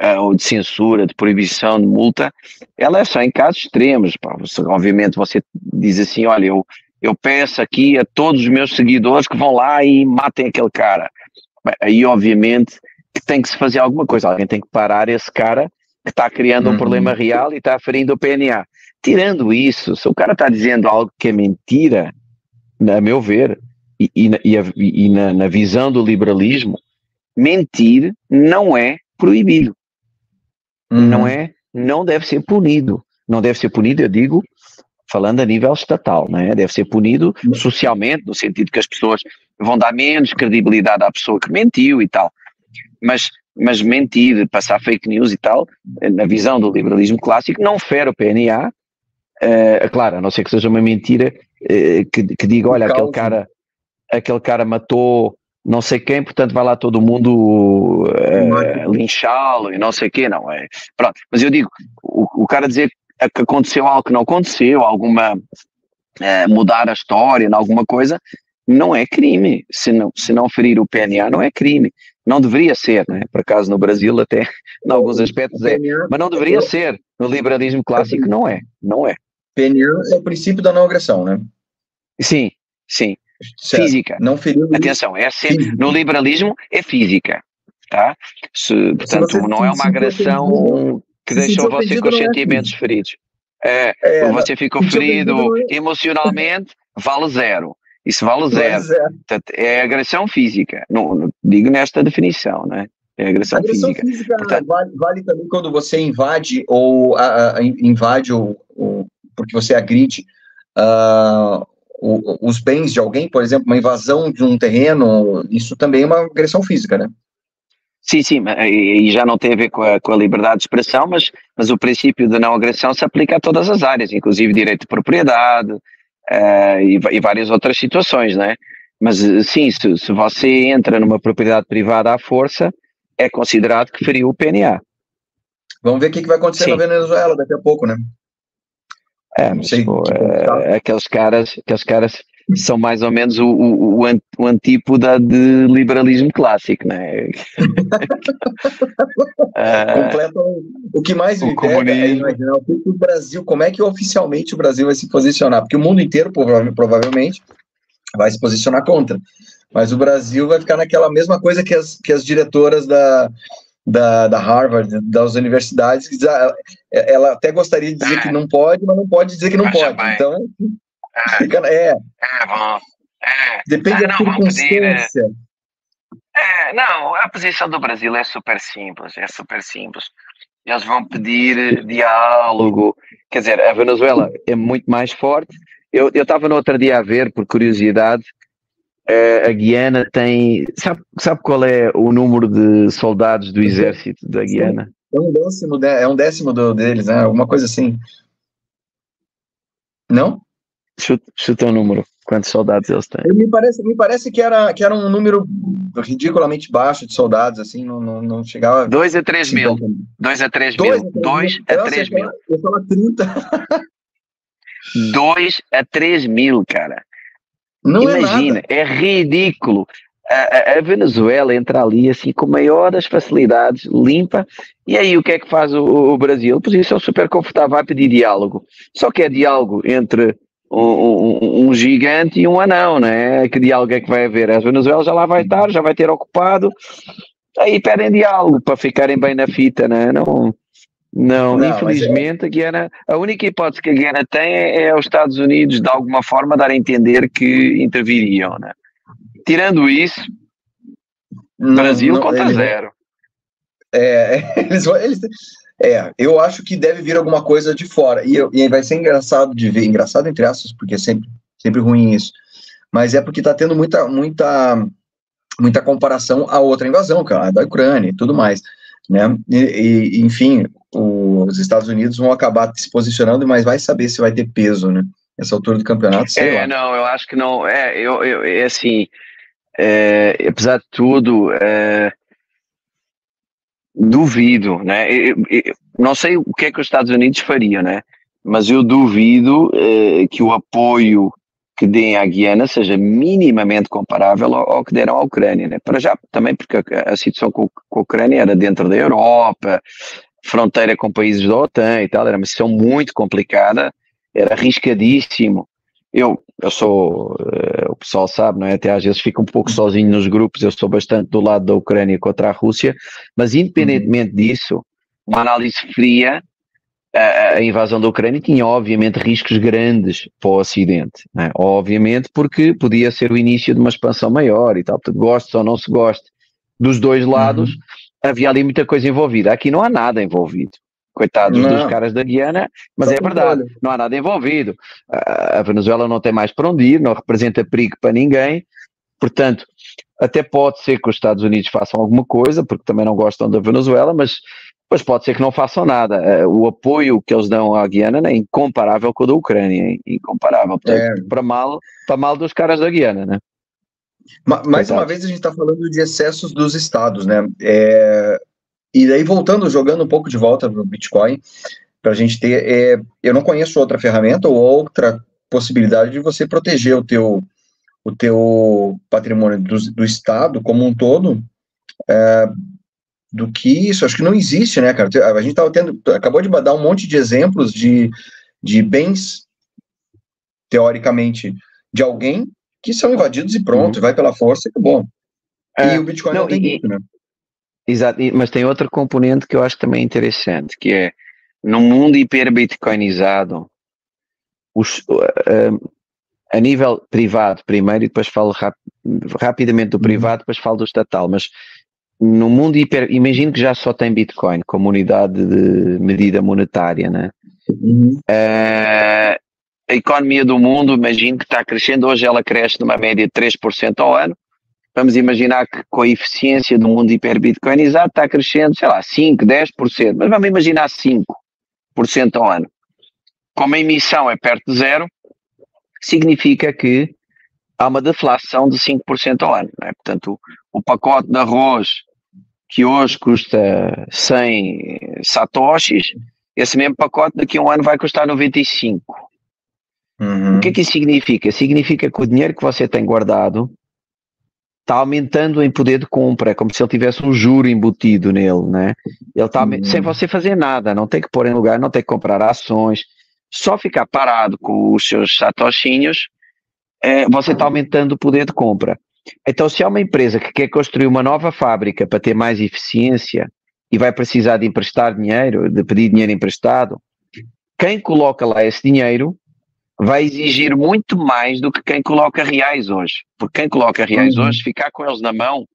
uh, de censura, de proibição, de multa, ela é só em casos extremos. Pá. Você, obviamente você diz assim, olha, eu, eu peço aqui a todos os meus seguidores que vão lá e matem aquele cara. Aí, obviamente, que tem que se fazer alguma coisa. Alguém tem que parar esse cara que está criando uhum. um problema real e está ferindo o PNA. Tirando isso, se o cara está dizendo algo que é mentira, a meu ver, e, e, e, a, e na, na, visão do liberalismo, mentir não é proibido. Uhum. Não é, não deve ser punido. Não deve ser punido, eu digo, falando a nível estatal, né? deve ser punido socialmente, no sentido que as pessoas vão dar menos credibilidade à pessoa que mentiu e tal. Mas, mas mentir, passar fake news e tal, na visão do liberalismo clássico, não fere o PNA. Eh, claro, a não ser que seja uma mentira que, que diga, olha, aquele cara, aquele cara matou não sei quem, portanto vai lá todo mundo uh, linchá-lo e não sei quê, não é? Pronto, mas eu digo, o, o cara dizer que aconteceu algo que não aconteceu, alguma uh, mudar a história, alguma coisa, não é crime. Se não, se não ferir o PNA, não é crime. Não deveria ser, né? por acaso no Brasil até, em alguns aspectos é, mas não deveria ser. No liberalismo clássico não é, não é. PNA é o princípio da não agressão, né? Sim, sim. Certo. Física. Não feriu. Atenção, é sempre, no liberalismo é física, tá? Se, portanto, se não é uma agressão que deixou você com os é sentimentos é feridos. É, é você ficou ferido é... emocionalmente, vale zero. Isso vale zero. zero. Portanto, é agressão física. Não, não, digo nesta definição, né? É agressão, agressão física. física Portanto, vale, vale, também quando você invade ou a, a, invade ou, ou, porque você agride uh, o, os bens de alguém, por exemplo, uma invasão de um terreno, isso também é uma agressão física, né? Sim, sim, e já não tem a ver com a, com a, liberdade de expressão, mas, mas o princípio da não agressão se aplica a todas as áreas, inclusive direito de propriedade uh, e, e, várias outras situações, né? Mas sim, se, se, você entra numa propriedade privada à força, é considerado que feriu o PNA. Vamos ver o que, que vai acontecer sim. na Venezuela daqui a pouco, né? É, mas, sei, pô, é, aqueles caras, aqueles caras são mais ou menos o, o, o antípoda de liberalismo clássico, né? o que mais me pega é imaginar o que o Brasil, como é que oficialmente o Brasil vai se posicionar, porque o mundo inteiro provavelmente vai se posicionar contra, mas o Brasil vai ficar naquela mesma coisa que as, que as diretoras da, da, da Harvard, das universidades, ela até gostaria de dizer é. que não pode, mas não pode dizer que não pode. Então, é. Fica, é. É, bom. É. Depende é, da circunstância. Pedir, é, não, a posição do Brasil é super simples, é super simples. Eles vão pedir diálogo. Quer dizer, a Venezuela é muito mais forte. Eu estava no outro dia a ver, por curiosidade, a Guiana tem. Sabe, sabe qual é o número de soldados do exército da Guiana? É um décimo, é um décimo do, deles, né? Alguma coisa assim. Não? Chuta, chuta um número. Quantos soldados eles têm? Me parece, me parece que, era, que era um número ridiculamente baixo de soldados, assim, não, não, não chegava. 2 a 3 mil. 2 a 3 mil. 2 a 3 mil. Eu falo 30. 2 a 3 mil, cara. Não é Imagina, é, é ridículo. A, a, Venezuela entra ali assim com maior das facilidades, limpa, e aí o que é que faz o, o Brasil? Posição super confortável, vai pedir diálogo. Só que é diálogo entre um, um, um, gigante e um anão, né? Que diálogo é que vai haver? A Venezuela já lá vai estar, já vai ter ocupado, aí pedem diálogo para ficarem bem na fita, né? Não, não, não é- infelizmente é... a Guiana, a única hipótese que a Guiana tem é, é os Estados Unidos de alguma forma dar a entender que interviriam, né? Tirando isso, não, Brasil não, contra ele, zero. É, eles, eles, é, eu acho que deve vir alguma coisa de fora, e, e vai ser engraçado de ver, engraçado entre aspas, porque é sempre, sempre ruim isso, mas é porque está tendo muita, muita, muita comparação a outra invasão, que é a da Ucrânia e tudo mais. Né? E, e, enfim, os Estados Unidos vão acabar se posicionando, mas vai saber se vai ter peso, né? Essa altura do campeonato, sei é, lá. não, eu acho que não. É, eu, eu é assim, é, apesar de tudo, é, duvido, né? Eu, eu, não sei o que é que os Estados Unidos fariam, né? Mas eu duvido é, que o apoio que deem à Guiana seja minimamente comparável ao, ao, que deram à Ucrânia, né? Para já, também porque a, a situação com, com, a Ucrânia era dentro da Europa, fronteira com países da OTAN e tal, era uma situação muito complicada, era arriscadíssimo. Eu, eu sou, uh, o pessoal sabe, não é? Até às vezes fico um pouco sozinho nos grupos, eu sou bastante do lado da Ucrânia contra a Rússia, mas independentemente disso, uma análise fria a, a, invasão da Ucrânia tinha obviamente riscos grandes para o Ocidente, é? obviamente porque podia ser o início de uma expansão maior e tal, portanto, goste ou não se goste dos dois lados, uhum. havia ali muita coisa envolvida. Aqui não há nada envolvido. Coitados não. dos caras da Guiana, mas Só é verdade, não há nada envolvido. A Venezuela não tem mais para onde ir, não representa perigo para ninguém, portanto, até pode ser que os Estados Unidos façam alguma coisa, porque também não gostam da Venezuela, mas mas pode ser que não façam nada. Eh, o apoio que eles dão à Guiana é incomparável com o da Ucrânia, é incomparável. Portanto, é. para, mal, para mal dos caras da Guiana, né? Mais uma vez a gente está falando de excessos dos estados, né? É, e daí voltando, jogando um pouco de volta para o Bitcoin, para a gente ter, é, eu não conheço outra ferramenta ou outra possibilidade de você proteger o teu, o teu patrimônio do, do estado como um todo é, do que isso. Acho que não existe, né, cara? A gente tava tendo, acabou de dar um monte de exemplos de, de bens, teoricamente, de alguém que são invadidos e pronto, uhum. vai pela força e bom. É, e o Bitcoin não, não tem isso, né? Exato, mas tem outra componente que eu acho também interessante, que é no mundo hiper-bitcoinizado, uh, a nível privado primeiro e depois falo rap, rapidamente do uhum. privado, depois falo do estatal, mas no mundo hiper, imagino que já só tem Bitcoin como unidade de medida monetária, né? Uhum. Uh, a economia do mundo, imagino que está crescendo, hoje ela cresce numa média de 3% ao ano. Vamos imaginar que com a eficiência do mundo hiper-bitcoinizado está crescendo, sei lá, 5, 10%, mas vamos imaginar 5% ao ano. Como a emissão é perto de zero, significa que há uma deflação de 5% ao ano. Né? Portanto, o, o pacote de arroz que hoje custa 100 satoshis, esse mesmo pacote daqui a um ano vai custar 95. Uhum. O que é que isso significa? Significa que o dinheiro que você tem guardado está aumentando em poder de compra, é como se ele tivesse um juro embutido nele, né? Ele está uhum. sem você fazer nada, não tem que pôr em lugar, não tem que comprar ações, só ficar parado com os seus satoshinhos, é, você está aumentando o poder de compra. Então, se há uma empresa que quer construir uma nova fábrica para ter mais eficiência e vai precisar de emprestar dinheiro, de pedir dinheiro emprestado, quem coloca lá esse dinheiro vai exigir muito mais do que quem coloca reais hoje. Porque quem coloca reais uhum. hoje, ficar com eles na mão,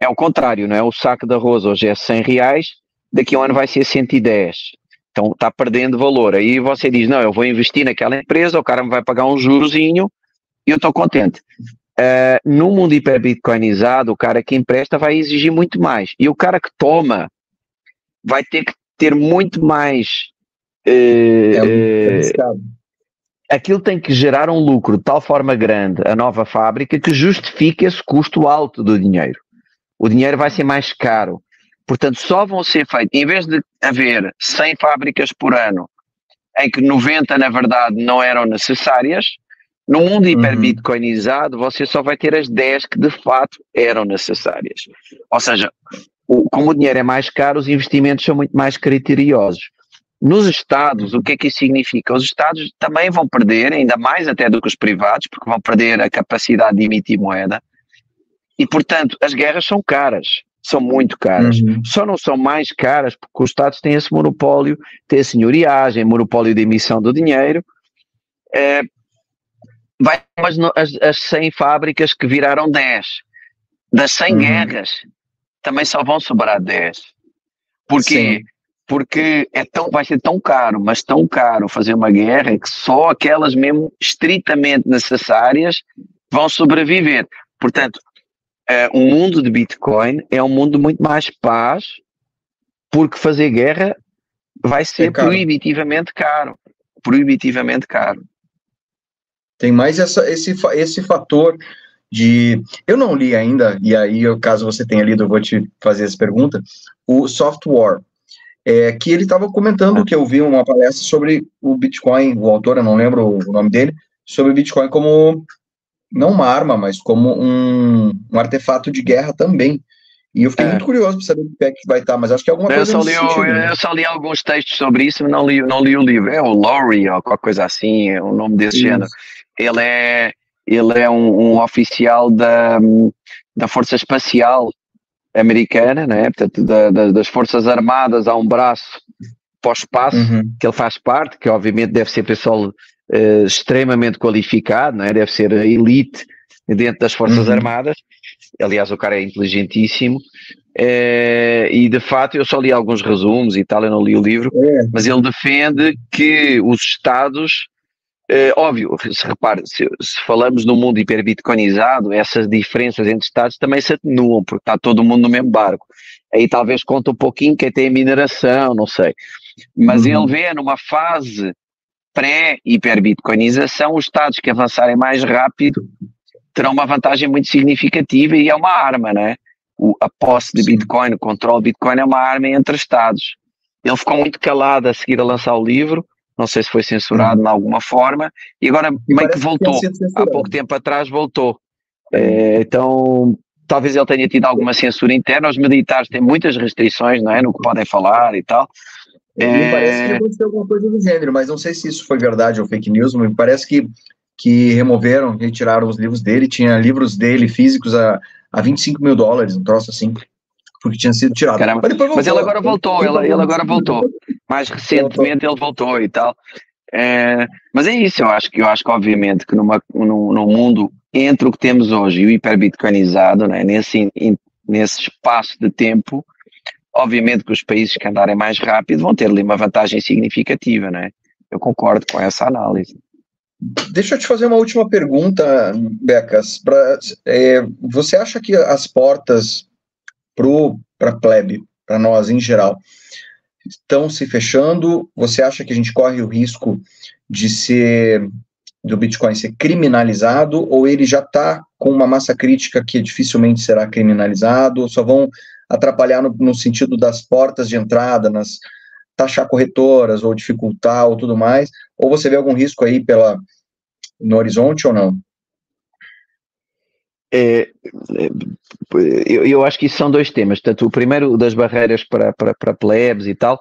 é o contrário, não é? O saco de arroz hoje é 100 reais, daqui a um ano vai ser 110. Então está perdendo valor. Aí você diz, não, eu vou investir naquela empresa, o cara me vai pagar um jurozinho e eu estou contente. Uh, no mundo hiperbitcoinizado, o cara que empresta vai exigir muito mais. E o cara que toma vai ter que ter muito mais. Uh, é uh, aquilo tem que gerar um lucro de tal forma grande, a nova fábrica, que justifique esse custo alto do dinheiro. O dinheiro vai ser mais caro. Portanto, só vão ser feitos, em vez de haver 100 fábricas por ano, em que 90 na verdade não eram necessárias, no mundo uhum. hiperbitcoinizado, você só vai ter as 10 que de fato eram necessárias. Ou seja, o, como o dinheiro é mais caro, os investimentos são muito mais criteriosos. Nos Estados, o que é que isso significa? Os Estados também vão perder, ainda mais até do que os privados, porque vão perder a capacidade de emitir moeda. E, portanto, as guerras são caras, são muito caras. Uhum. Só não são mais caras porque os Estados têm esse monopólio, têm a senhoriagem, monopólio de emissão do dinheiro, é, vai as, as, as 100 fábricas que viraram 10. Das 100 uhum. guerras, também só vão sobrar 10. Porque, porque é tão, vai ser tão caro, mas tão caro fazer uma guerra que só aquelas mesmo estritamente necessárias vão sobreviver. Portanto, uh, um mundo de Bitcoin é um mundo muito mais paz porque fazer guerra vai ser É caro. proibitivamente caro. Proibitivamente caro. Tem mais essa, esse, esse fator de. Eu não li ainda, e aí, eu- caso você tenha lido, eu vou te fazer essa pergunta. O Software, é, que ele estava comentando que eu vi uma palestra sobre o Bitcoin, o autor, eu não lembro o nome dele, sobre o Bitcoin como não uma arma, mas como um, um artefato de guerra também. E eu fiquei É. muito curioso para saber o que é que vai estar, mas acho que alguma Eu coisa só, li, sentido, né? eu só li alguns textos sobre isso, mas não li, não li o livro. É o Laurie ou qualquer coisa assim, é o nome desse Isso. género. Ele é, ele é um, um oficial da, da Força Espacial Americana, né? Portanto, da- da- das Forças Armadas há um braço para o espaço Uhum. que ele faz parte, que obviamente deve ser pessoal eh, extremamente qualificado, não é? deve ser a elite dentro das Forças Uhum. Armadas. Aliás, o cara é inteligentíssimo. Eh, e de fato, eu só li alguns resumos e tal, eu não li o livro, É, mas ele defende que os Estados, eh, óbvio, se repare, se, se falamos no mundo hiperbitcoinizado, essas diferenças entre Estados também se atenuam, porque está todo mundo no mesmo barco. Aí talvez conta um pouquinho quem tem a mineração, não sei. Mas Uhum. ele vê numa fase pré-hiperbitcoinização, os Estados que avançarem mais rápido terão uma vantagem muito significativa e é uma arma, né? O, a posse de. Bitcoin, o controle de Bitcoin é uma arma entre Estados. Ele ficou muito calado a seguir a lançar o livro, não sei se foi censurado de alguma forma, e agora Uhum. E meio que que voltou. sido Há pouco tempo atrás voltou. Eh, então, talvez ele tenha tido alguma censura interna. Os militares têm muitas restrições, não é? No que podem falar e tal. Me É. parece que aconteceu alguma coisa do gênero, mas não sei se isso foi verdade ou fake news, me parece que, que removeram, retiraram os livros dele, tinha livros dele físicos a, a 25 mil dólares, um troço assim, porque tinha sido tirado. Caramba. Mas, depois Mas ele voltou. agora voltou, ele, ele agora voltou. Mais recentemente ele voltou e tal. É, mas é isso, eu acho que eu acho que obviamente que numa, num, num mundo entre o que temos hoje e o hiperbitcoinizado, né, nesse, in- nesse espaço de tempo, obviamente que os países que andarem mais rápido vão ter ali uma vantagem significativa, né? Eu concordo com essa análise. Deixa eu te fazer uma última pergunta, Becas. Pra, é, você acha que as portas para a plebe, para nós em geral, estão se fechando? Você acha que a gente corre o risco de ser do Bitcoin ser criminalizado ou ele já está com uma massa crítica que dificilmente será criminalizado? Só vão atrapalhar no, no sentido das portas de entrada, nas taxar corretoras ou dificultar ou tudo mais? Ou você vê algum risco aí pela, no horizonte ou não? É, é, eu, eu acho que isso são dois temas. Portanto, o primeiro das barreiras para, para, para plebes e tal,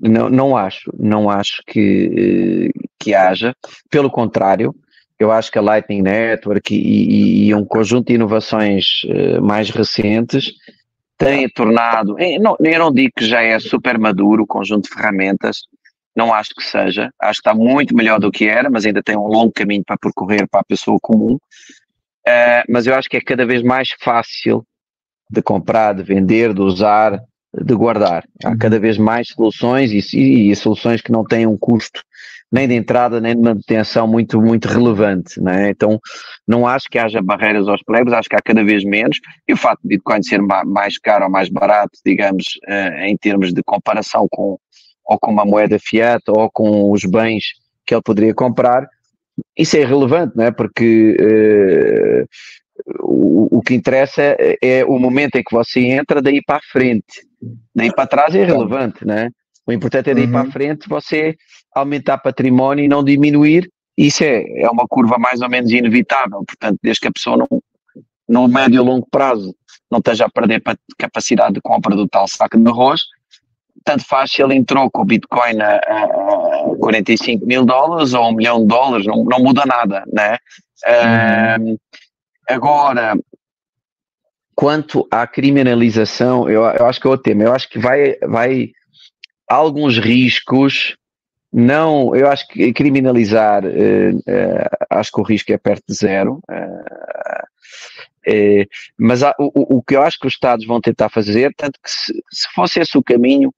não, não acho, não acho que, eh, que haja. Pelo contrário, eu acho que a Lightning Network e, e- e um conjunto de inovações eh, mais recentes têm tornado. eh, não- Eu não digo que já é super maduro o conjunto de ferramentas, não acho que seja. Acho que está muito melhor do que era, mas ainda tem um longo caminho para percorrer para a pessoa comum. Uh, mas eu acho que é cada vez mais fácil de comprar, de vender, de usar, de guardar. Há cada vez mais soluções e, e- e soluções que não têm um custo nem de entrada nem de manutenção muito, muito relevante. Não é? Então, não acho que haja barreiras aos plebes, acho que há cada vez menos. E o facto de Bitcoin ser ma- mais caro ou mais barato, digamos, eh, em termos de comparação com ou com uma moeda fiat ou com os bens que ele poderia comprar, isso é irrelevante, não é? Porque eh, o, o que interessa é, o momento em que você entra, daí para a frente. Daí para trás é irrelevante, não é? O importante é daí Uhum. para a frente você aumentar património e não diminuir. Isso é, é uma curva mais ou menos inevitável. Portanto, desde que a pessoa não, no médio e longo prazo não esteja a perder pa- capacidade de compra do tal saco de arroz, tanto faz se ele entrou com o Bitcoin a, a, a 45 mil dólares ou um milhão de dólares, não, não muda nada, né? Ahm, agora, quanto à criminalização, eu, eu acho que é o tema, eu acho que vai, vai alguns riscos, não, eu acho que criminalizar, eh, eh, acho que o risco é perto de zero, eh, mas há- o, o- o que eu acho que os Estados vão tentar fazer, tanto que se, se fosse esse o caminho,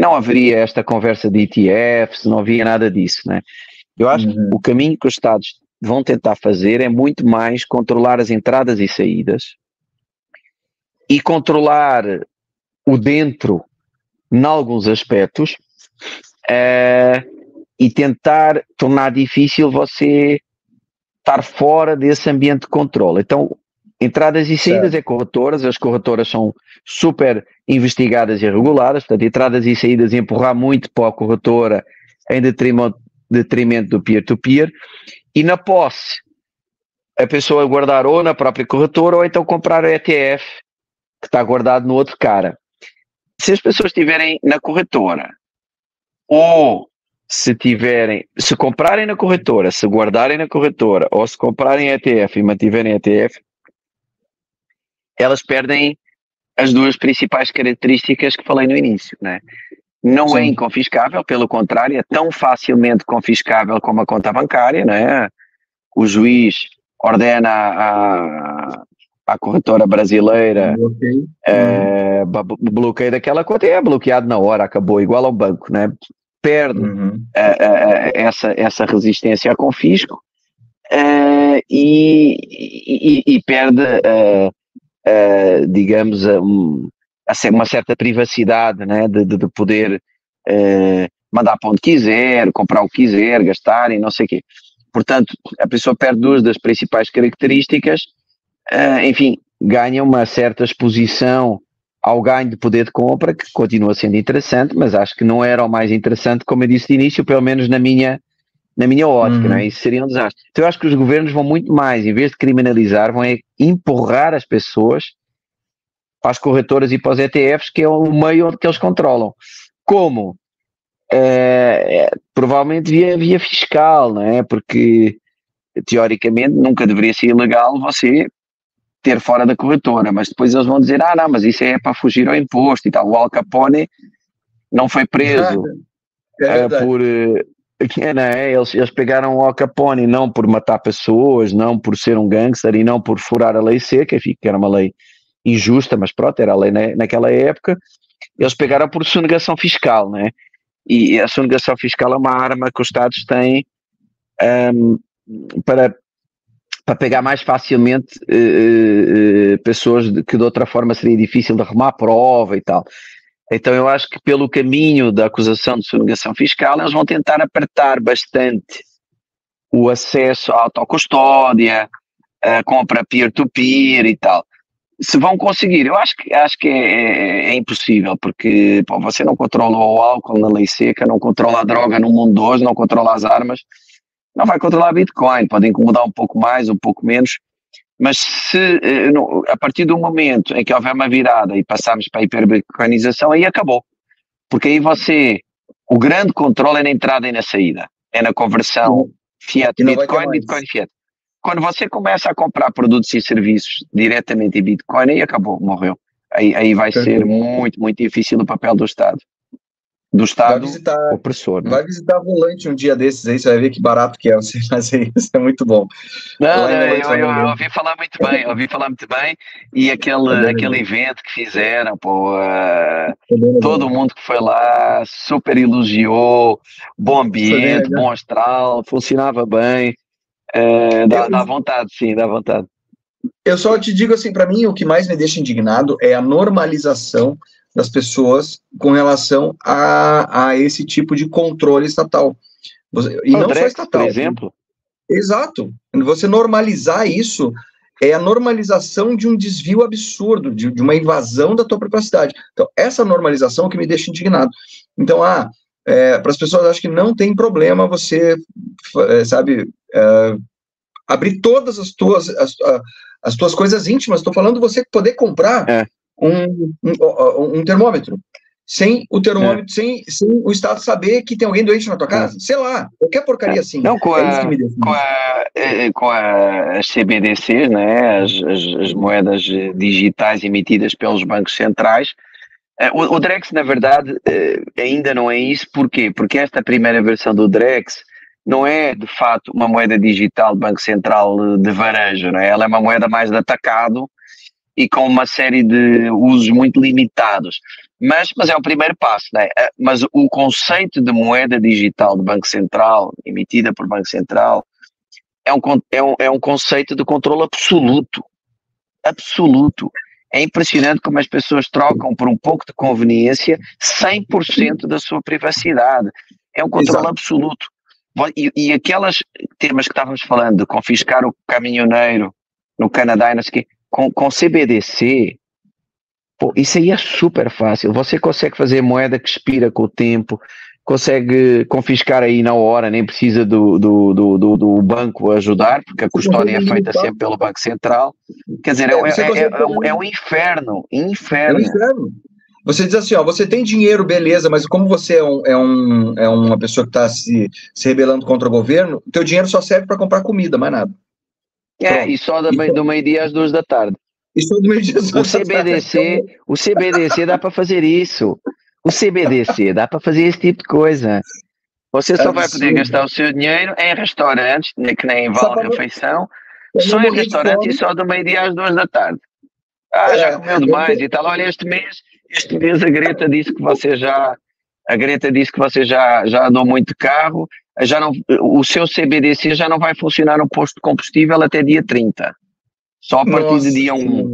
não haveria esta conversa de ETFs, não havia nada disso, né? Eu acho que Uhum. o caminho que os Estados vão tentar fazer é muito mais controlar as entradas e saídas e controlar o dentro em alguns aspectos, uh, e tentar tornar difícil você estar fora desse ambiente de controle. Então, entradas e saídas certo. é corretoras, as corretoras são super investigadas e reguladas, portanto, entradas e saídas empurrar muito para a corretora em detrimento, detrimento do peer-to-peer, e na posse, a pessoa guardar ou na própria corretora ou então comprar o ETF que está guardado no outro cara. Se as pessoas estiverem na corretora ou se tiverem, se comprarem na corretora, se guardarem na corretora ou se comprarem ETF e mantiverem ETF, elas perdem as duas principais características que falei no início, né? Não é Sim. é inconfiscável, pelo contrário, é tão facilmente confiscável como a conta bancária, né? O juiz ordena a, a corretora brasileira bloqueio. É, bloqueio daquela conta e é bloqueado na hora, acabou, igual ao banco, né? Perde uhum. essa, essa resistência a confisco e, e, e, perde uh, digamos, um, uma certa privacidade né, de, de, de poder uh, mandar para onde quiser, comprar o que quiser, gastar e não sei o quê. Portanto, a pessoa perde duas das principais características, uh, enfim, ganha uma certa exposição ao ganho de poder de compra, que continua sendo interessante, mas acho que não era o mais interessante, como eu disse de início, pelo menos na minha, na minha ótica, uhum. né? isso seria um desastre. Então eu acho que os governos vão muito mais, em vez de criminalizar, vão é empurrar as pessoas para as corretoras e para os ETFs, que é o meio onde que eles controlam. Como? É, é, provavelmente via, via fiscal, não é? Porque teoricamente nunca deveria ser ilegal você ter fora da corretora, mas depois eles vão dizer, ah não, mas isso é para fugir ao imposto e tal. O Al Capone não foi preso é, por, não é? eles, eles pegaram o Al Capone não por matar pessoas, não por ser um gangster e não por furar a lei seca, enfim, que era uma lei injusta, mas pronto, era a lei na, naquela época. Eles pegaram por sonegação fiscal, né? E a sonegação fiscal é uma arma que os Estados têm um, para, para pegar mais facilmente uh, uh, pessoas que de outra forma seria difícil de arrumar prova e tal. Então eu acho que pelo caminho da acusação de sonegação fiscal eles vão tentar apertar bastante o acesso à autocustódia, a compra peer-to-peer -peer e tal. Se vão conseguir, eu acho que, acho que é, é, é impossível, porque pô, você não controla o álcool na lei seca, não controla a droga no mundo hoje, não controla as armas, não vai controlar Bitcoin, pode incomodar um pouco mais, um pouco menos, mas se eh, a partir do momento em que houver uma virada e passarmos para a hiperbitcoinização, aí acabou. Porque aí você, o grande controle é na entrada e na saída, é na conversão fiat Bitcoin, Bitcoin fiat. Quando você começa a comprar produtos e serviços diretamente em Bitcoin, aí acabou, morreu. Aí, aí vai ser muito, muito difícil o papel do Estado do Estado vai visitar, opressor. Né? Vai visitar Volante um dia desses aí, você vai ver que barato que é você fazer isso, é muito bom. Não, não eu, eu, eu, ouvi falar muito bem, ouvi falar muito bem, e aquele, aquele evento que fizeram, pô, uh, todo mundo que foi lá super elogiou, bom ambiente, bom astral, funcionava bem, uh, dá, dá vontade, sim, dá vontade. Eu só te digo assim, para mim o que mais me deixa indignado é a normalização das pessoas com relação a, a esse tipo de controle estatal. E não só estatal. Por exemplo? Exato. Você normalizar isso é a normalização de um desvio absurdo, de, de uma invasão da tua privacidade. Então, essa normalização é que me deixa indignado. Então, ah, é, para as pessoas, acho que não tem problema você, é, sabe, é, abrir todas as tuas, as, as tuas coisas íntimas. Estou falando você poder comprar é um, um, um termômetro. Sem o termômetro, é. sem, sem o Estado saber que tem alguém doente na tua é. casa. É. Sei lá, qualquer porcaria é. assim. Não, com, é a, com, a, é, com a, as CBDCs, né, as, as, as, moedas digitais emitidas pelos bancos centrais, o, o, Drex, na verdade, ainda não é isso. Porquê? Porque esta primeira versão do Drex não é, de fato, uma moeda digital do Banco Central de varejo, né? ela é uma moeda mais de atacado, e com uma série de usos muito limitados. Mas, mas é o primeiro passo, né? Mas o conceito de moeda digital do Banco Central, emitida por Banco Central, é um, é um, é um conceito de controle absoluto. Absoluto. É impressionante como as pessoas trocam por um pouco de conveniência 100% da sua privacidade. É um controle Exato. absoluto. E, e aquelas temas que estávamos falando, de confiscar o caminhoneiro no Canadá e não sei o quê, com, com CBDC, pô, isso aí é super fácil. Você consegue fazer moeda que expira com o tempo, consegue confiscar aí na hora, nem precisa do, do, do, do banco ajudar, porque a custódia é feita sempre pelo Banco Central. Quer dizer, é, é, é, é um, é um inferno, inferno. É um inferno. Você diz assim, ó, você tem dinheiro, beleza, mas como você é, um, é, um, é uma pessoa que está se, se rebelando contra o governo, teu dinheiro só serve para comprar comida, mais nada. É, e só do, meio, do meio-dia às duas da tarde. E só do meio-dia às duas o CBDC, tarde. O CBDC dá para fazer isso. O CBDC dá para fazer esse tipo de coisa. Você só vai poder gastar o seu dinheiro em restaurantes, que nem vale refeição, só em restaurantes e só do meio-dia às duas da tarde. Ah, já é, comeu demais e tal. Olha, este mês, este mês a Greta disse que você já, a Greta disse que você já, já andou muito de carro, já não, o seu CBDC já não vai funcionar no posto de combustível até dia 30. Só a partir Nossa. de dia 1.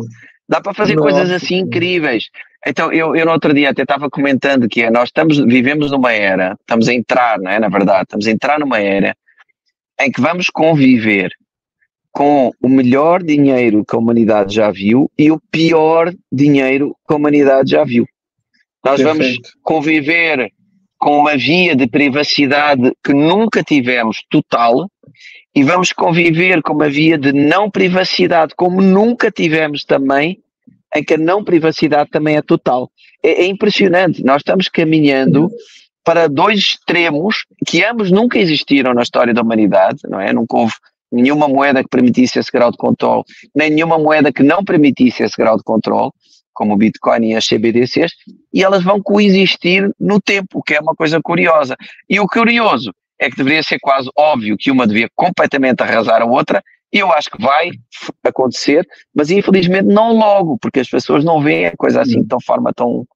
Dá para fazer Nossa. coisas assim incríveis. Então, eu, eu no outro dia até estava comentando que é, nós estamos, vivemos numa era, estamos a entrar, não é? Na verdade, estamos a entrar numa era em que vamos conviver com o melhor dinheiro que a humanidade já viu e o pior dinheiro que a humanidade já viu. Nós Perfeito. vamos conviver com uma via de privacidade que nunca tivemos total e vamos conviver com uma via de não privacidade como nunca tivemos também em que a não privacidade também é total. É, é impressionante, nós estamos caminhando para dois extremos que ambos nunca existiram na história da humanidade, não é? Nunca houve nenhuma moeda que permitisse esse grau de controle, nem nenhuma moeda que não permitisse esse grau de controle, como o Bitcoin e as CBDCs, e elas vão coexistir no tempo, o que é uma coisa curiosa. E o curioso é que deveria ser quase óbvio que uma devia completamente arrasar a outra, eu acho que vai acontecer, mas infelizmente não logo, porque as pessoas não veem a coisa assim de tão forma tão,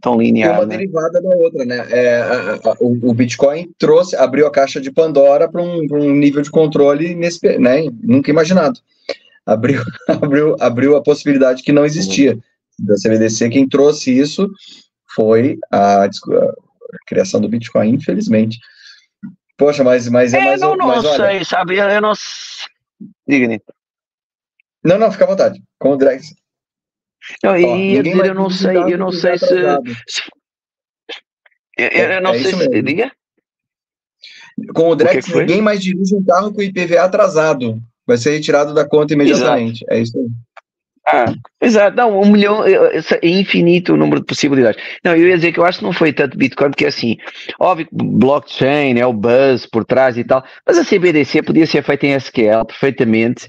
tão linear. Uma né? derivada da outra, né? É, a, a, o, o, Bitcoin trouxe, abriu a caixa de Pandora para um, um, nível de controle nesse, né, nunca imaginado. Abriu, abriu, abriu a possibilidade que não existia da CBDC. Quem trouxe isso foi a, a criação do Bitcoin, infelizmente. Poxa, mas, mas é, é mais. Eu não, mas, não olha, sei, sabe? Eu não Diga, Nito. Não, não, fica à vontade. Com o Drex. Não, e eu, dizer, eu não sei, eu não sei se. se eu, eu, não é, sei se. Diga. Com o Drex, o ninguém mais dirige um carro com IPVA atrasado. Vai ser retirado da conta imediatamente. Exato. É isso aí. Ah, exato, não, um milhão é infinito o número de possibilidades. Não, eu ia dizer que eu acho que não foi tanto Bitcoin, porque assim, óbvio que blockchain é o buzz por trás e tal, mas a CBDC podia ser feita em SQL perfeitamente,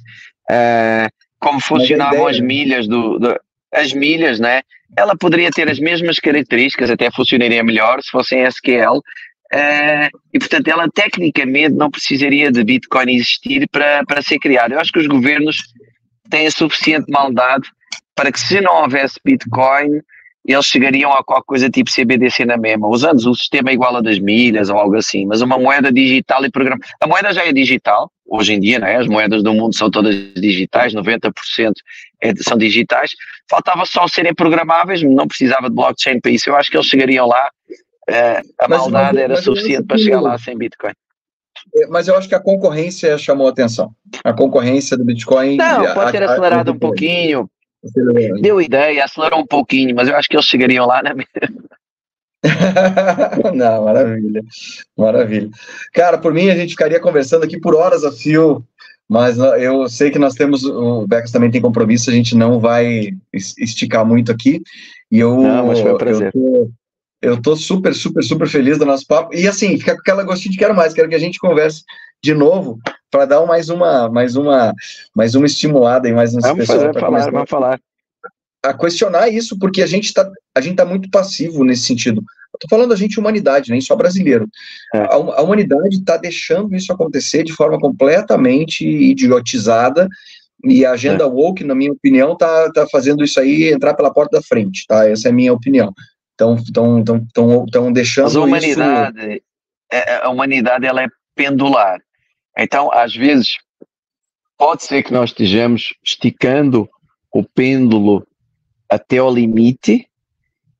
uh, como funcionavam as milhas do, do, as milhas, né? Ela poderia ter as mesmas características, até funcionaria melhor se fosse em SQL, Uh, e portanto ela tecnicamente não precisaria de Bitcoin existir para, para ser criada. Eu acho que os governos têm a suficiente maldade para que se não houvesse Bitcoin, eles chegariam a qualquer coisa tipo CBDC na mesma, usando o sistema igual a das milhas ou algo assim, mas uma moeda digital e programa. A moeda já é digital, hoje em dia, não é? as moedas do mundo são todas digitais, 90% é, são digitais, faltava só serem programáveis, não precisava de blockchain para isso, eu acho que eles chegariam lá, uh, a mas, maldade mas, era mas suficiente para chegar lá sem Bitcoin. É, mas eu acho que a concorrência chamou a atenção. A concorrência do Bitcoin. Não, pode ter acelerado a, a, um pouquinho. Deu ideia, acelerou um pouquinho, mas eu acho que eles chegariam lá na Não, maravilha, maravilha. Cara, por mim a gente ficaria conversando aqui por horas a fio, mas eu sei que nós temos, o Becas também tem compromisso, a gente não vai esticar muito aqui. E eu, não, mas foi um prazer. Eu tô, eu tô super, super, super feliz do nosso papo. E assim, fica com aquela gostinho de quero mais, quero que a gente converse de novo para dar mais uma, mais uma, mais uma estimulada e mais um vamos fazer, falar, vamos falar. A questionar isso, porque a gente está a gente tá muito passivo nesse sentido. Tô falando a gente humanidade, nem só brasileiro. É. A, a, humanidade está deixando isso acontecer de forma completamente idiotizada e a agenda é. woke, na minha opinião, tá, tá fazendo isso aí entrar pela porta da frente, tá? Essa é a minha opinião. Estão tão, tão, tão, tão deixando Mas a humanidade, isso... É, a humanidade ela é pendular. Então, às vezes, pode ser que nós estejamos esticando o pêndulo até ao limite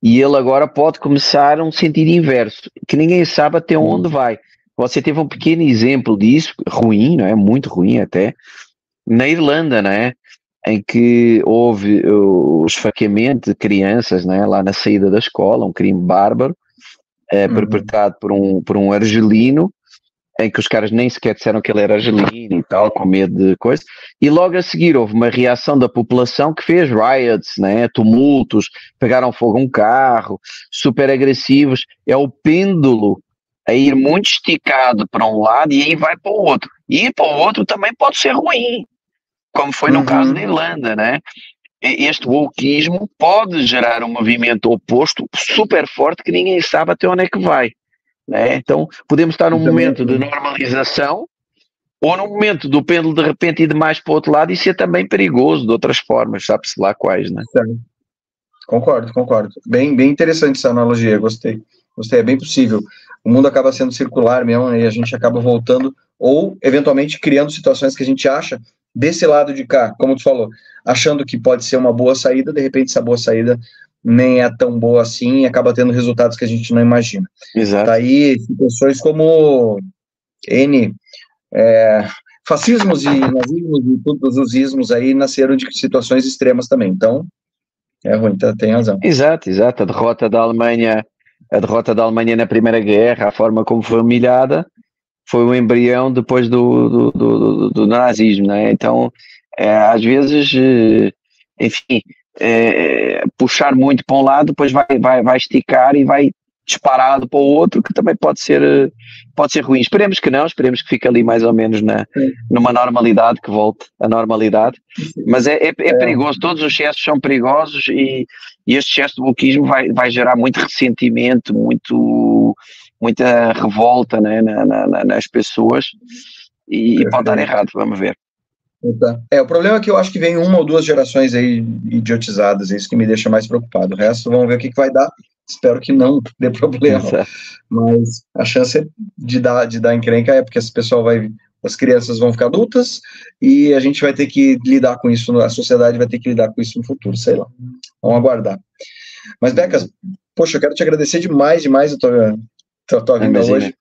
e ele agora pode começar um sentido inverso, que ninguém sabe até onde vai. Você teve um pequeno exemplo disso, ruim, não é? Muito ruim até, na Irlanda, não é? Em que houve o esfaqueamento de crianças, não é? Lá na saída da escola, um crime bárbaro, é, uhum. perpetrado por um, por um argelino, em que os caras nem sequer disseram que ele era argelino e tal, com medo de coisa, e logo a seguir houve uma reação da população que fez riots, né, tumultos, pegaram fogo a um carro, super agressivos, é o pêndulo a ir muito esticado para um lado e aí vai para o outro. E ir para o outro também pode ser ruim, como foi no uhum. caso da Irlanda, né? Este wokeismo pode gerar um movimento oposto super forte que ninguém sabe até onde é que vai. Né? Então, podemos estar num momento de normalização ou num momento do pêndulo de repente ir de mais para o outro lado e ser também perigoso de outras formas, sabe-se lá quais, né? Concordo, concordo. Bem, bem interessante essa analogia, gostei. Gostei, é bem possível. O mundo acaba sendo circular mesmo e a gente acaba voltando ou eventualmente criando situações que a gente acha desse lado de cá, como tu falou, achando que pode ser uma boa saída, de repente essa boa saída nem é tão boa assim e acaba tendo resultados que a gente não imagina. Exato. Daí situações como N é, fascismos e nazismos e todos os ismos aí nasceram de situações extremas também. Então, é ruim, tá, tem razão. Exato, exato. A derrota da Alemanha, a derrota da Alemanha na Primeira Guerra, a forma como foi humilhada, foi o embrião depois do, do, do, do nazismo, né? Então, é, às vezes, eh, enfim, é, puxar muito para um lado, depois vai, vai, vai esticar e vai disparado para o outro, que também pode ser, pode ser ruim. Esperemos que não, esperemos que fique ali mais ou menos na, numa normalidade, que volte à normalidade. Mas é, é, é, é. perigoso, todos os excessos são perigosos e, e este excesso de bloquismo vai, vai gerar muito ressentimento, muito, muita revolta né, na, na, nas pessoas e, e pode dar errado, vamos ver. É, o problema é que eu acho que vem uma ou duas gerações aí idiotizadas, é isso que me deixa mais preocupado. O resto, vamos ver o que, que vai dar. Espero que não dê problema. Mas a chance de dar, de dar encrenca é porque esse pessoal vai. As crianças vão ficar adultas e a gente vai ter que lidar com isso, a sociedade vai ter que lidar com isso no futuro, sei lá. Vamos aguardar. Mas, Becas, poxa, eu quero te agradecer demais, demais a tua, tua, tua vinda hoje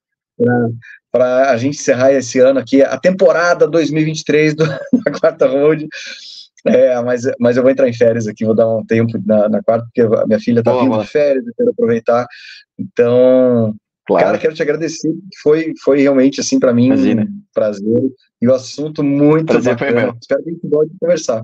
para a gente encerrar esse ano aqui, a temporada 2023 do, da Quarta Road. É, mas, mas eu vou entrar em férias aqui, vou dar um tempo na, na quarta, porque a minha filha está vindo de férias, eu quero aproveitar. Então, claro. cara, quero te agradecer, foi, foi realmente, assim, para mim, Imagina. um prazer, e o um assunto muito prazer bacana. Espero que a gente pode conversar,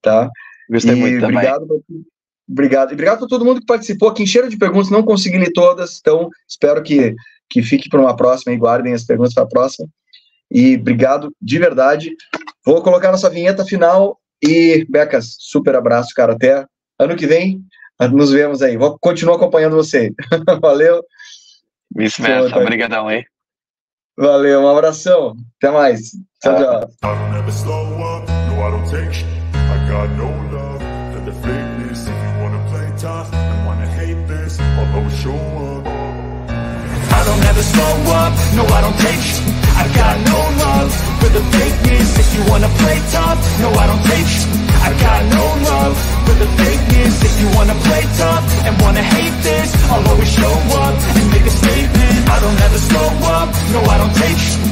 tá? Gostei e muito obrigado também. Obrigado. E obrigado a todo mundo que participou, que encheram de perguntas, não consegui ler todas, então espero que que fique para uma próxima e guardem as perguntas para a próxima. E obrigado de verdade. Vou colocar nossa vinheta final e, Becas, super abraço, cara. Até ano que vem. Nos vemos aí. Vou continuar acompanhando você. Valeu. Vice-versa. Obrigadão, hein? Valeu, um abração. Até mais. Tchau, tchau. I don't ever slow up, no I don't take sh I got no love for the fakeness. If you wanna play tough, no I don't take sh I got no love for the fakeness. If you wanna play tough and wanna hate this I'll always show up and make a statement. I don't ever slow up, no I don't take sh